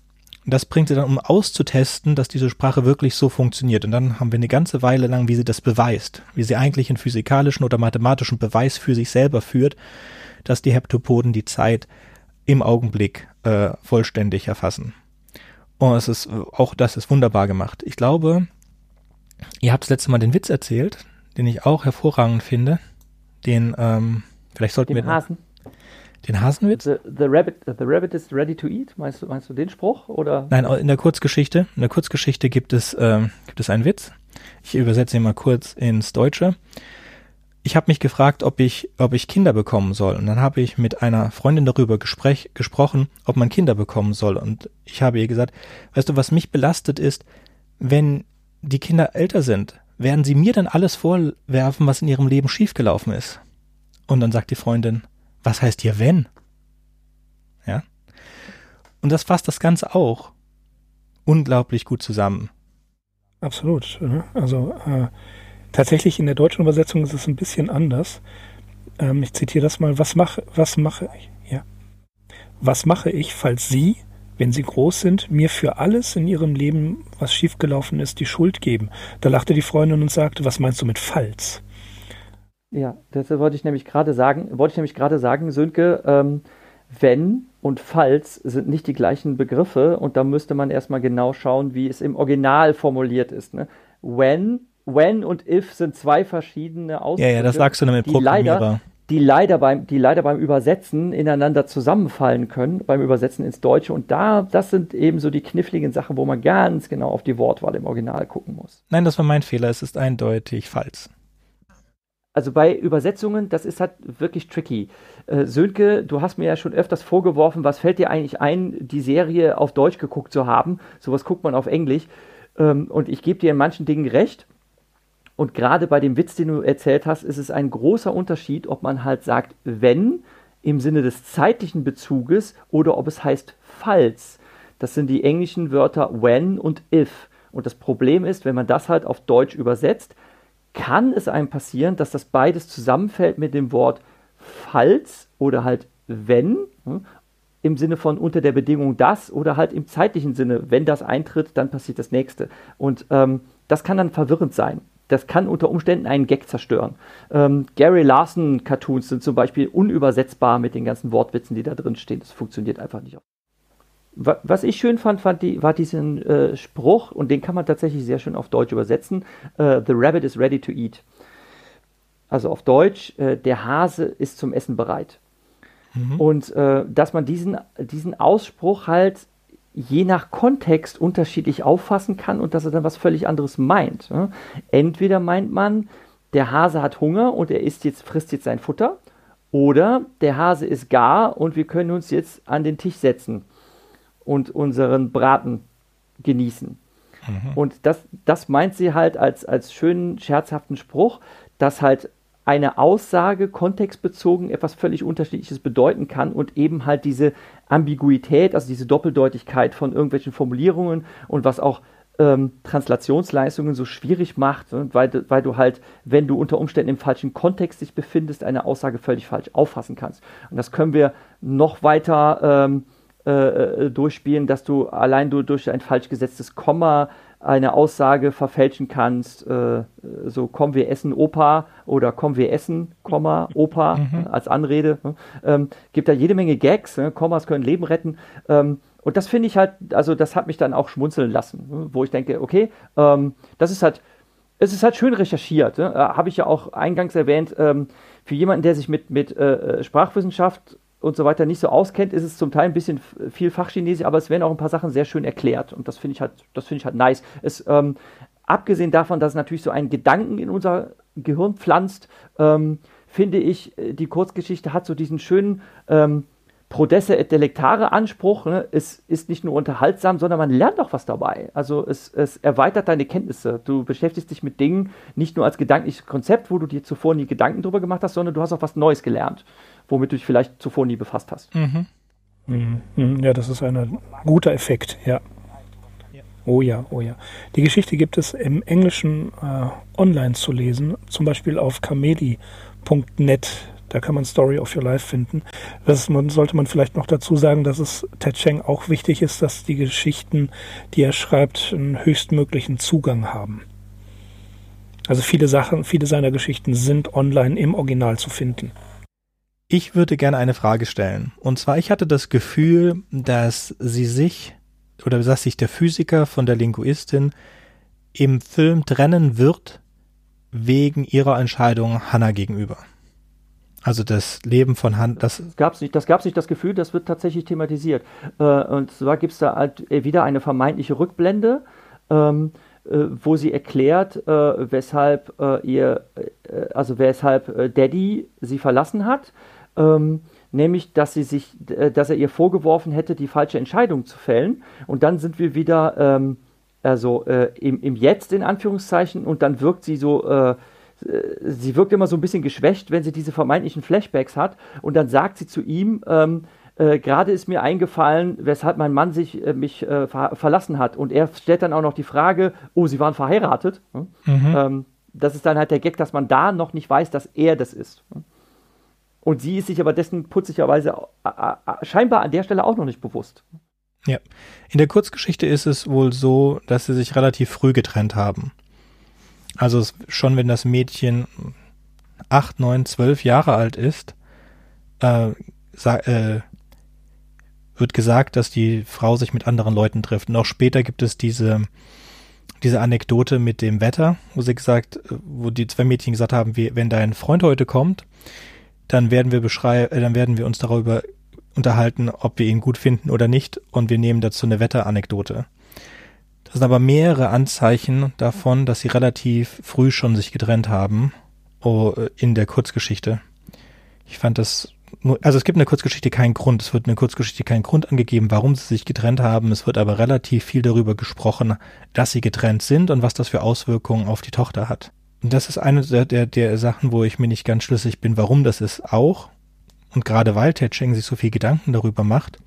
das bringt sie dann, um auszutesten, dass diese Sprache wirklich so funktioniert. Und dann haben wir eine ganze Weile lang, wie sie das beweist, wie sie eigentlich einen physikalischen oder mathematischen Beweis für sich selber führt, dass die Heptopoden die Zeit im Augenblick äh, vollständig erfassen. Und es ist auch das ist wunderbar gemacht. Ich glaube, ihr habt das letzte Mal den Witz erzählt, den ich auch hervorragend finde. Den, ähm, vielleicht sollten Den wir. Hasen. Den Hasenwitz? The, the, rabbit, the rabbit is ready to eat. Meinst du, meinst du den Spruch? Oder? Nein, in der Kurzgeschichte. In der Kurzgeschichte gibt es, ähm, gibt es einen Witz. Ich übersetze ihn mal kurz ins Deutsche. Ich habe mich gefragt, ob ich, ob ich Kinder bekommen soll. Und dann habe ich mit einer Freundin darüber gesprech, gesprochen, ob man Kinder bekommen soll. Und ich habe ihr gesagt, weißt du, was mich belastet ist, wenn die Kinder älter sind, werden sie mir dann alles vorwerfen, was in ihrem Leben schiefgelaufen ist. Und dann sagt die Freundin, was heißt hier wenn? Ja. Und das fasst das Ganze auch unglaublich gut zusammen. Absolut. ne? Also äh, tatsächlich in der deutschen Übersetzung ist es ein bisschen anders. Ähm, ich zitiere das mal. Was mache, was mache ich? Ja. Was mache ich, falls Sie, wenn Sie groß sind, mir für alles in Ihrem Leben, was schiefgelaufen ist, die Schuld geben? Da lachte die Freundin und sagte, was meinst du mit falls? Ja, das wollte ich nämlich gerade sagen, wollte ich nämlich gerade sagen, Sönke, ähm, wenn und falls sind nicht die gleichen Begriffe und da müsste man erstmal genau schauen, wie es im Original formuliert ist. Ne? When, when und if sind zwei verschiedene Ja, Ausdrücke, ja, das sagst du mit die leider, Programmierer. die leider beim, die leider beim Übersetzen ineinander zusammenfallen können, beim Übersetzen ins Deutsche. Und da, das sind eben so die kniffligen Sachen, wo man ganz genau auf die Wortwahl im Original gucken muss. Nein, das war mein Fehler. Es ist eindeutig falsch. Also bei Übersetzungen, das ist halt wirklich tricky. Äh, Sönke, du hast mir ja schon öfters vorgeworfen, was fällt dir eigentlich ein, die Serie auf Deutsch geguckt zu haben? Sowas guckt man auf Englisch. Ähm, und ich gebe dir in manchen Dingen recht. Und gerade bei dem Witz, den du erzählt hast, ist es ein großer Unterschied, ob man halt sagt, wenn im Sinne des zeitlichen Bezuges oder ob es heißt falls. Das sind die englischen Wörter when und if. Und das Problem ist, wenn man das halt auf Deutsch übersetzt, kann es einem passieren, dass das beides zusammenfällt mit dem Wort falls oder halt wenn, hm, im Sinne von unter der Bedingung das oder halt im zeitlichen Sinne, wenn das eintritt, dann passiert das nächste. Und ähm, das kann dann verwirrend sein. Das kann unter Umständen einen Gag zerstören. Ähm, Gary Larson Cartoons sind zum Beispiel unübersetzbar mit den ganzen Wortwitzen, die da drin stehen. Das funktioniert einfach nicht. Wa- Was ich schön fand, fand die, war diesen äh, Spruch, und den kann man tatsächlich sehr schön auf Deutsch übersetzen: äh, The rabbit is ready to eat. Also auf Deutsch, äh, der Hase ist zum Essen bereit. Und äh, dass man diesen, diesen Ausspruch halt je nach Kontext unterschiedlich auffassen kann und dass er dann was völlig anderes meint. Entweder meint man, der Hase hat Hunger und er isst jetzt, frisst jetzt sein Futter, oder der Hase ist gar und wir können uns jetzt an den Tisch setzen und unseren Braten genießen. Und das, das meint sie halt als, als schönen, scherzhaften Spruch, dass halt eine Aussage kontextbezogen etwas völlig Unterschiedliches bedeuten kann und eben halt diese Ambiguität, also diese Doppeldeutigkeit von irgendwelchen Formulierungen und was auch ähm, Translationsleistungen so schwierig macht, ne, weil, du- weil du halt, wenn du unter Umständen im falschen Kontext dich befindest, eine Aussage völlig falsch auffassen kannst. Und das können wir noch weiter ähm, äh, äh, durchspielen, dass du allein du durch ein falsch gesetztes Komma eine Aussage verfälschen kannst, äh, so komm wir essen Opa oder komm wir essen, Komma, Opa äh, als Anrede. Ne? Ähm, gibt da jede Menge Gags, ne? Kommas können Leben retten. Ähm, und das finde ich halt, also das hat mich dann auch schmunzeln lassen, ne? wo ich denke, okay, ähm, das ist halt, es ist halt schön recherchiert. Ne? Äh, Habe ich ja auch eingangs erwähnt, ähm, für jemanden, der sich mit, mit äh, Sprachwissenschaft und so weiter nicht so auskennt, ist es zum Teil ein bisschen viel Fachchinesisch, aber es werden auch ein paar Sachen sehr schön erklärt und das finde ich halt, das finde ich halt nice. Es, ähm, abgesehen davon, dass es natürlich so einen Gedanken in unser Gehirn pflanzt, ähm, finde ich, äh, die Kurzgeschichte hat so diesen schönen ähm, Prodesse et delectare Anspruch. Ne? Es ist nicht nur unterhaltsam, sondern man lernt auch was dabei. Also es, es erweitert deine Kenntnisse. Du beschäftigst dich mit Dingen nicht nur als gedankliches Konzept, wo du dir zuvor nie Gedanken drüber gemacht hast, sondern du hast auch was Neues gelernt, womit du dich vielleicht zuvor nie befasst hast. Mhm. Mhm. Mhm. Ja, das ist ein guter Effekt, ja. Oh ja, oh ja. Die Geschichte gibt es im Englischen äh, online zu lesen, zum Beispiel auf kameli.net. Da kann man Story of Your Life finden. Das man, sollte man vielleicht noch dazu sagen, dass es Ted Cheng auch wichtig ist, dass die Geschichten, die er schreibt, einen höchstmöglichen Zugang haben. Also viele Sachen, viele seiner Geschichten sind online im Original zu finden. Ich würde gerne eine Frage stellen. Und zwar, ich hatte das Gefühl, dass sie sich oder dass sich der Physiker von der Linguistin im Film trennen wird wegen ihrer Entscheidung Hannah gegenüber. Also das Leben von Hannah. Das, das gab es nicht, das nicht das Gefühl, das wird tatsächlich thematisiert. Äh, und zwar gibt es da halt wieder eine vermeintliche Rückblende. Ähm, äh, wo sie erklärt, äh, weshalb äh, ihr, äh, also weshalb äh, Daddy sie verlassen hat, ähm, nämlich, dass sie sich, äh, dass er ihr vorgeworfen hätte, die falsche Entscheidung zu fällen. Und dann sind wir wieder, ähm, also im, im Jetzt in Anführungszeichen, und dann wirkt sie so sie wirkt immer so ein bisschen geschwächt, wenn sie diese vermeintlichen Flashbacks hat. Und dann sagt sie zu ihm, ähm, äh, gerade ist mir eingefallen, weshalb mein Mann sich äh, mich äh, ver verlassen hat. Und er stellt dann auch noch die Frage, oh, sie waren verheiratet. Hm? Mhm. Ähm, das ist dann halt der Gag, dass man da noch nicht weiß, dass er das ist. Hm? Und sie ist sich aber dessen putzlicherweise scheinbar an der Stelle auch noch nicht bewusst. Ja. In der Kurzgeschichte ist es wohl so, dass sie sich relativ früh getrennt haben. Also schon wenn das Mädchen acht, neun, zwölf Jahre alt ist, äh, äh, wird gesagt, dass die Frau sich mit anderen Leuten trifft. Und auch später gibt es diese, diese Anekdote mit dem Wetter, wo sie gesagt, wo die zwei Mädchen gesagt haben, wie, wenn dein Freund heute kommt, dann werden wir beschreiben, äh, dann werden wir uns darüber unterhalten, ob wir ihn gut finden oder nicht, und wir nehmen dazu eine Wetteranekdote. Das sind aber mehrere Anzeichen davon, dass sie relativ früh schon sich getrennt haben oh, in der Kurzgeschichte. Ich fand das also es gibt in der Kurzgeschichte keinen Grund. Es wird in der Kurzgeschichte keinen Grund angegeben, warum sie sich getrennt haben. Es wird aber relativ viel darüber gesprochen, dass sie getrennt sind und was das für Auswirkungen auf die Tochter hat. Und das ist eine der, der, der Sachen, wo ich mir nicht ganz schlüssig bin, warum das ist auch. Und gerade weil Ted Cheng sich so viel Gedanken darüber macht.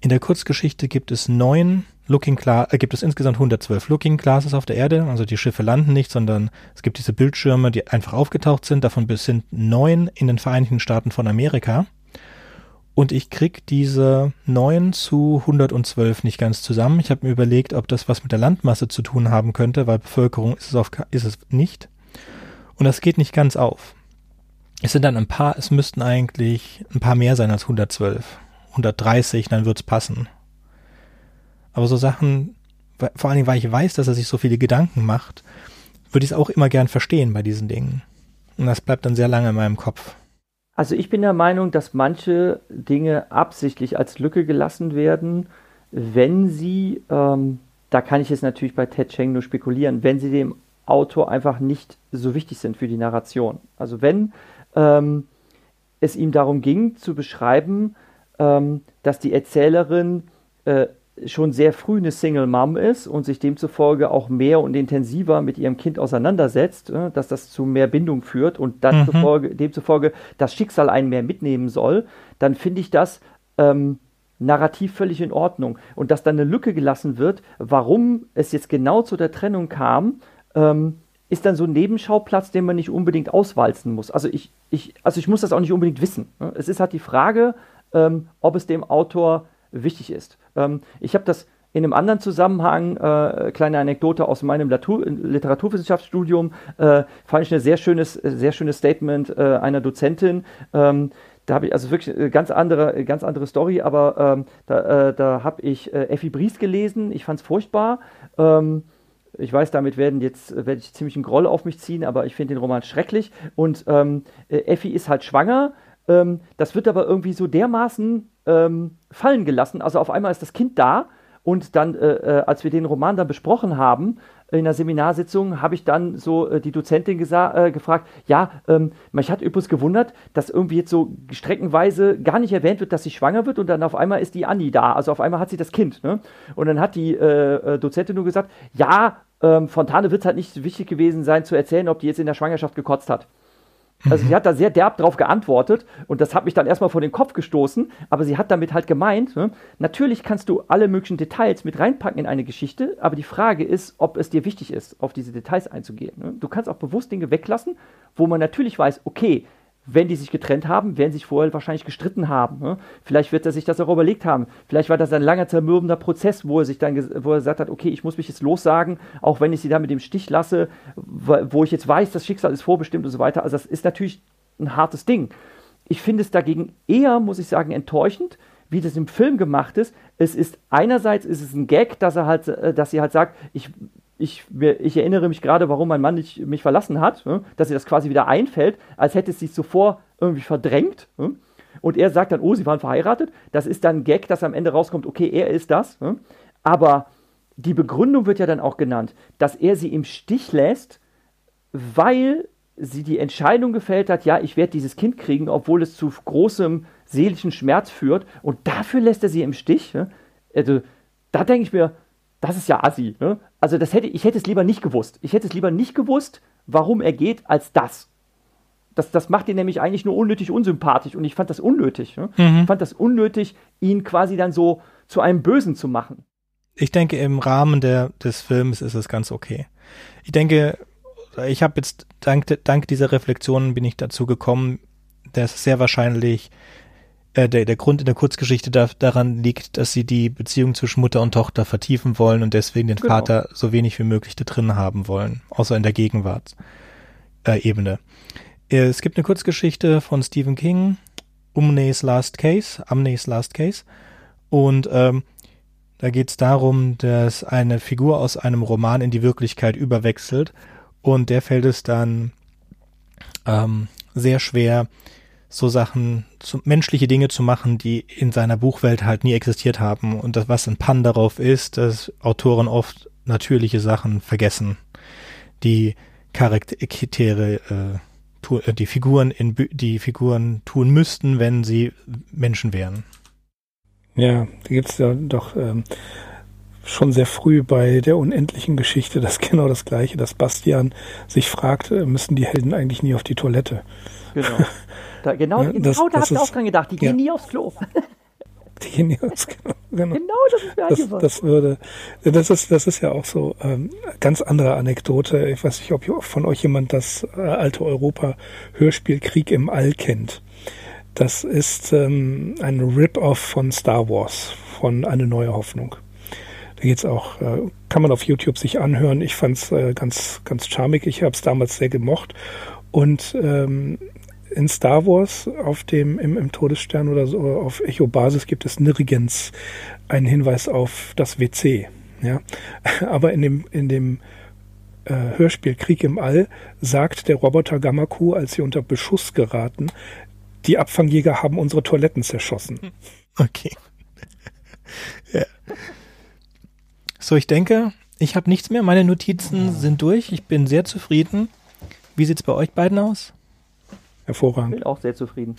In der Kurzgeschichte gibt es neun Looking Class, äh, gibt es insgesamt 112 Looking Classes auf der Erde. Also die Schiffe landen nicht, sondern es gibt diese Bildschirme, die einfach aufgetaucht sind. Davon sind neun in den Vereinigten Staaten von Amerika. Und ich krieg diese neun zu 112 nicht ganz zusammen. Ich habe mir überlegt, ob das was mit der Landmasse zu tun haben könnte, weil Bevölkerung ist es, auf, ist es nicht. Und das geht nicht ganz auf. Es sind dann ein paar, es müssten eigentlich ein paar mehr sein als 112. 130, dann wird's passen. Aber so Sachen, vor allen Dingen, weil ich weiß, dass er sich so viele Gedanken macht, würde ich es auch immer gern verstehen bei diesen Dingen. Und das bleibt dann sehr lange in meinem Kopf. Also ich bin der Meinung, dass manche Dinge absichtlich als Lücke gelassen werden, wenn sie, ähm, da kann ich jetzt natürlich bei Ted Cheng nur spekulieren, wenn sie dem Autor einfach nicht so wichtig sind für die Narration. Also wenn ähm, es ihm darum ging zu beschreiben, ähm, dass die Erzählerin äh, schon sehr früh eine Single Mom ist und sich demzufolge auch mehr und intensiver mit ihrem Kind auseinandersetzt, äh, dass das zu mehr Bindung führt und dann mhm. zufolge, demzufolge das Schicksal einen mehr mitnehmen soll, dann finde ich das ähm, narrativ völlig in Ordnung. Und dass dann eine Lücke gelassen wird, warum es jetzt genau zu der Trennung kam, ähm, ist dann so ein Nebenschauplatz, den man nicht unbedingt auswalzen muss. Also ich, ich, also ich muss das auch nicht unbedingt wissen. Ne? Es ist halt die Frage, ähm, ob es dem Autor wichtig ist. Ähm, ich habe das in einem anderen Zusammenhang, äh, kleine Anekdote aus meinem Latur Literaturwissenschaftsstudium, äh, fand ich ein sehr schönes, sehr schönes Statement äh, einer Dozentin. Ähm, da habe ich also wirklich eine ganz andere, ganz andere Story, aber ähm, da, äh, da habe ich äh, Effi Bries gelesen. Ich fand es furchtbar. Ähm, ich weiß, damit werden jetzt werde ich ziemlich einen Groll auf mich ziehen, aber ich finde den Roman schrecklich. Und ähm, äh, Effi ist halt schwanger. Ähm, das wird aber irgendwie so dermaßen ähm, fallen gelassen. Also auf einmal ist das Kind da und dann, äh, äh, als wir den Roman dann besprochen haben, in der Seminarsitzung habe ich dann so äh, die Dozentin äh, gefragt, ja, ähm, mich hat übrigens gewundert, dass irgendwie jetzt so streckenweise gar nicht erwähnt wird, dass sie schwanger wird und dann auf einmal ist die Annie da. Also auf einmal hat sie das Kind. Ne? Und dann hat die äh, äh Dozentin nur gesagt, ja, ähm, Fontane wird es halt nicht wichtig gewesen sein zu erzählen, ob die jetzt in der Schwangerschaft gekotzt hat. Also mhm. sie hat da sehr derb drauf geantwortet und das hat mich dann erstmal vor den Kopf gestoßen, aber sie hat damit halt gemeint, ne, natürlich kannst du alle möglichen Details mit reinpacken in eine Geschichte, aber die Frage ist, ob es dir wichtig ist, auf diese Details einzugehen. Ne? Du kannst auch bewusst Dinge weglassen, wo man natürlich weiß, okay, wenn die sich getrennt haben, werden sich vorher wahrscheinlich gestritten haben. Ne? Vielleicht wird er sich das auch überlegt haben. Vielleicht war das ein langer, zermürbender Prozess, wo er sich dann, wo er gesagt hat, okay, ich muss mich jetzt lossagen, auch wenn ich sie da mit dem Stich lasse, wo ich jetzt weiß, das Schicksal ist vorbestimmt und so weiter. Also das ist natürlich ein hartes Ding. Ich finde es dagegen eher, muss ich sagen, enttäuschend, wie das im Film gemacht ist. Es ist einerseits ist es ein Gag, dass er halt, äh, dass sie halt sagt, ich ich, ich erinnere mich gerade, warum mein Mann nicht, mich verlassen hat, ne? dass ihr das quasi wieder einfällt, als hätte es sich zuvor irgendwie verdrängt. Ne? Und er sagt dann, oh, sie waren verheiratet. Das ist dann ein Gag, dass am Ende rauskommt, okay, er ist das. Ne? Aber die Begründung wird ja dann auch genannt, dass er sie im Stich lässt, weil sie die Entscheidung gefällt hat, ja, ich werde dieses Kind kriegen, obwohl es zu großem seelischen Schmerz führt. Und dafür lässt er sie im Stich. Also, da denke ich mir, das ist ja assi. Ne? Also das hätte, ich hätte es lieber nicht gewusst. Ich hätte es lieber nicht gewusst, warum er geht, als das. Das, das macht ihn nämlich eigentlich nur unnötig unsympathisch und ich fand das unnötig. Ne? Mhm. Ich fand das unnötig, ihn quasi dann so zu einem Bösen zu machen. Ich denke, im Rahmen der, des Films ist es ganz okay. Ich denke, ich habe jetzt dank, dank dieser Reflexionen bin ich dazu gekommen, dass sehr wahrscheinlich äh, der, der Grund in der Kurzgeschichte da, daran liegt, dass sie die Beziehung zwischen Mutter und Tochter vertiefen wollen und deswegen den genau. Vater so wenig wie möglich da drin haben wollen, außer in der Gegenwartsebene. Äh, äh, es gibt eine Kurzgeschichte von Stephen King, Umne's Last Case, Amne's Last Case, und ähm, da geht es darum, dass eine Figur aus einem Roman in die Wirklichkeit überwechselt und der fällt es dann ähm, sehr schwer, so Sachen, so menschliche Dinge zu machen, die in seiner Buchwelt halt nie existiert haben. Und das, was ein Pan darauf ist, dass Autoren oft natürliche Sachen vergessen, die Charaktere, äh, äh die Figuren in die Figuren tun müssten, wenn sie Menschen wären. Ja, da gibt's ja doch ähm, schon sehr früh bei der unendlichen Geschichte das genau das Gleiche, dass Bastian sich fragt, äh, müssen die Helden eigentlich nie auf die Toilette? Genau. Da, genau, ja, das, genau da habt ihr auch dran gedacht. Die gehen ja. nie aufs Klo. Die gehen nie aufs Klo. Genau, genau das ist mir das, das würde, das ist, das ist ja auch so ähm, ganz andere Anekdote. Ich weiß nicht, ob von euch jemand das äh, alte Europa-Hörspiel Krieg im All kennt. Das ist ähm, ein Rip-Off von Star Wars, von Eine neue Hoffnung. Da geht's auch, äh, kann man auf YouTube sich anhören. Ich fand's äh, ganz, ganz charmig. Ich habe es damals sehr gemocht. Und ähm, in Star Wars auf dem im, im Todesstern oder so auf Echo Basis gibt es nirgends einen Hinweis auf das WC. Ja, aber in dem in dem äh, Hörspiel Krieg im All sagt der Roboter Gamaku, als sie unter Beschuss geraten, die Abfangjäger haben unsere Toiletten zerschossen. Okay. ja. So, ich denke, ich habe nichts mehr. Meine Notizen sind durch. Ich bin sehr zufrieden. Wie sieht's bei euch beiden aus? Hervorragend. Ich bin auch sehr zufrieden.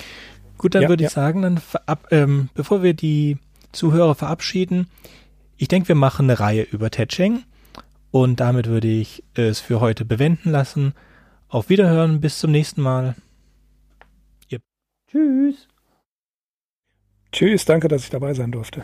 Gut, dann ja, würde ich sagen, dann ab, ähm, bevor wir die Zuhörer verabschieden, ich denke, wir machen eine Reihe über Tetching und damit würde ich es für heute bewenden lassen. Auf Wiederhören, bis zum nächsten Mal. Yep. Tschüss. Tschüss, danke, dass ich dabei sein durfte.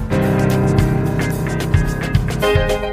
Thank you.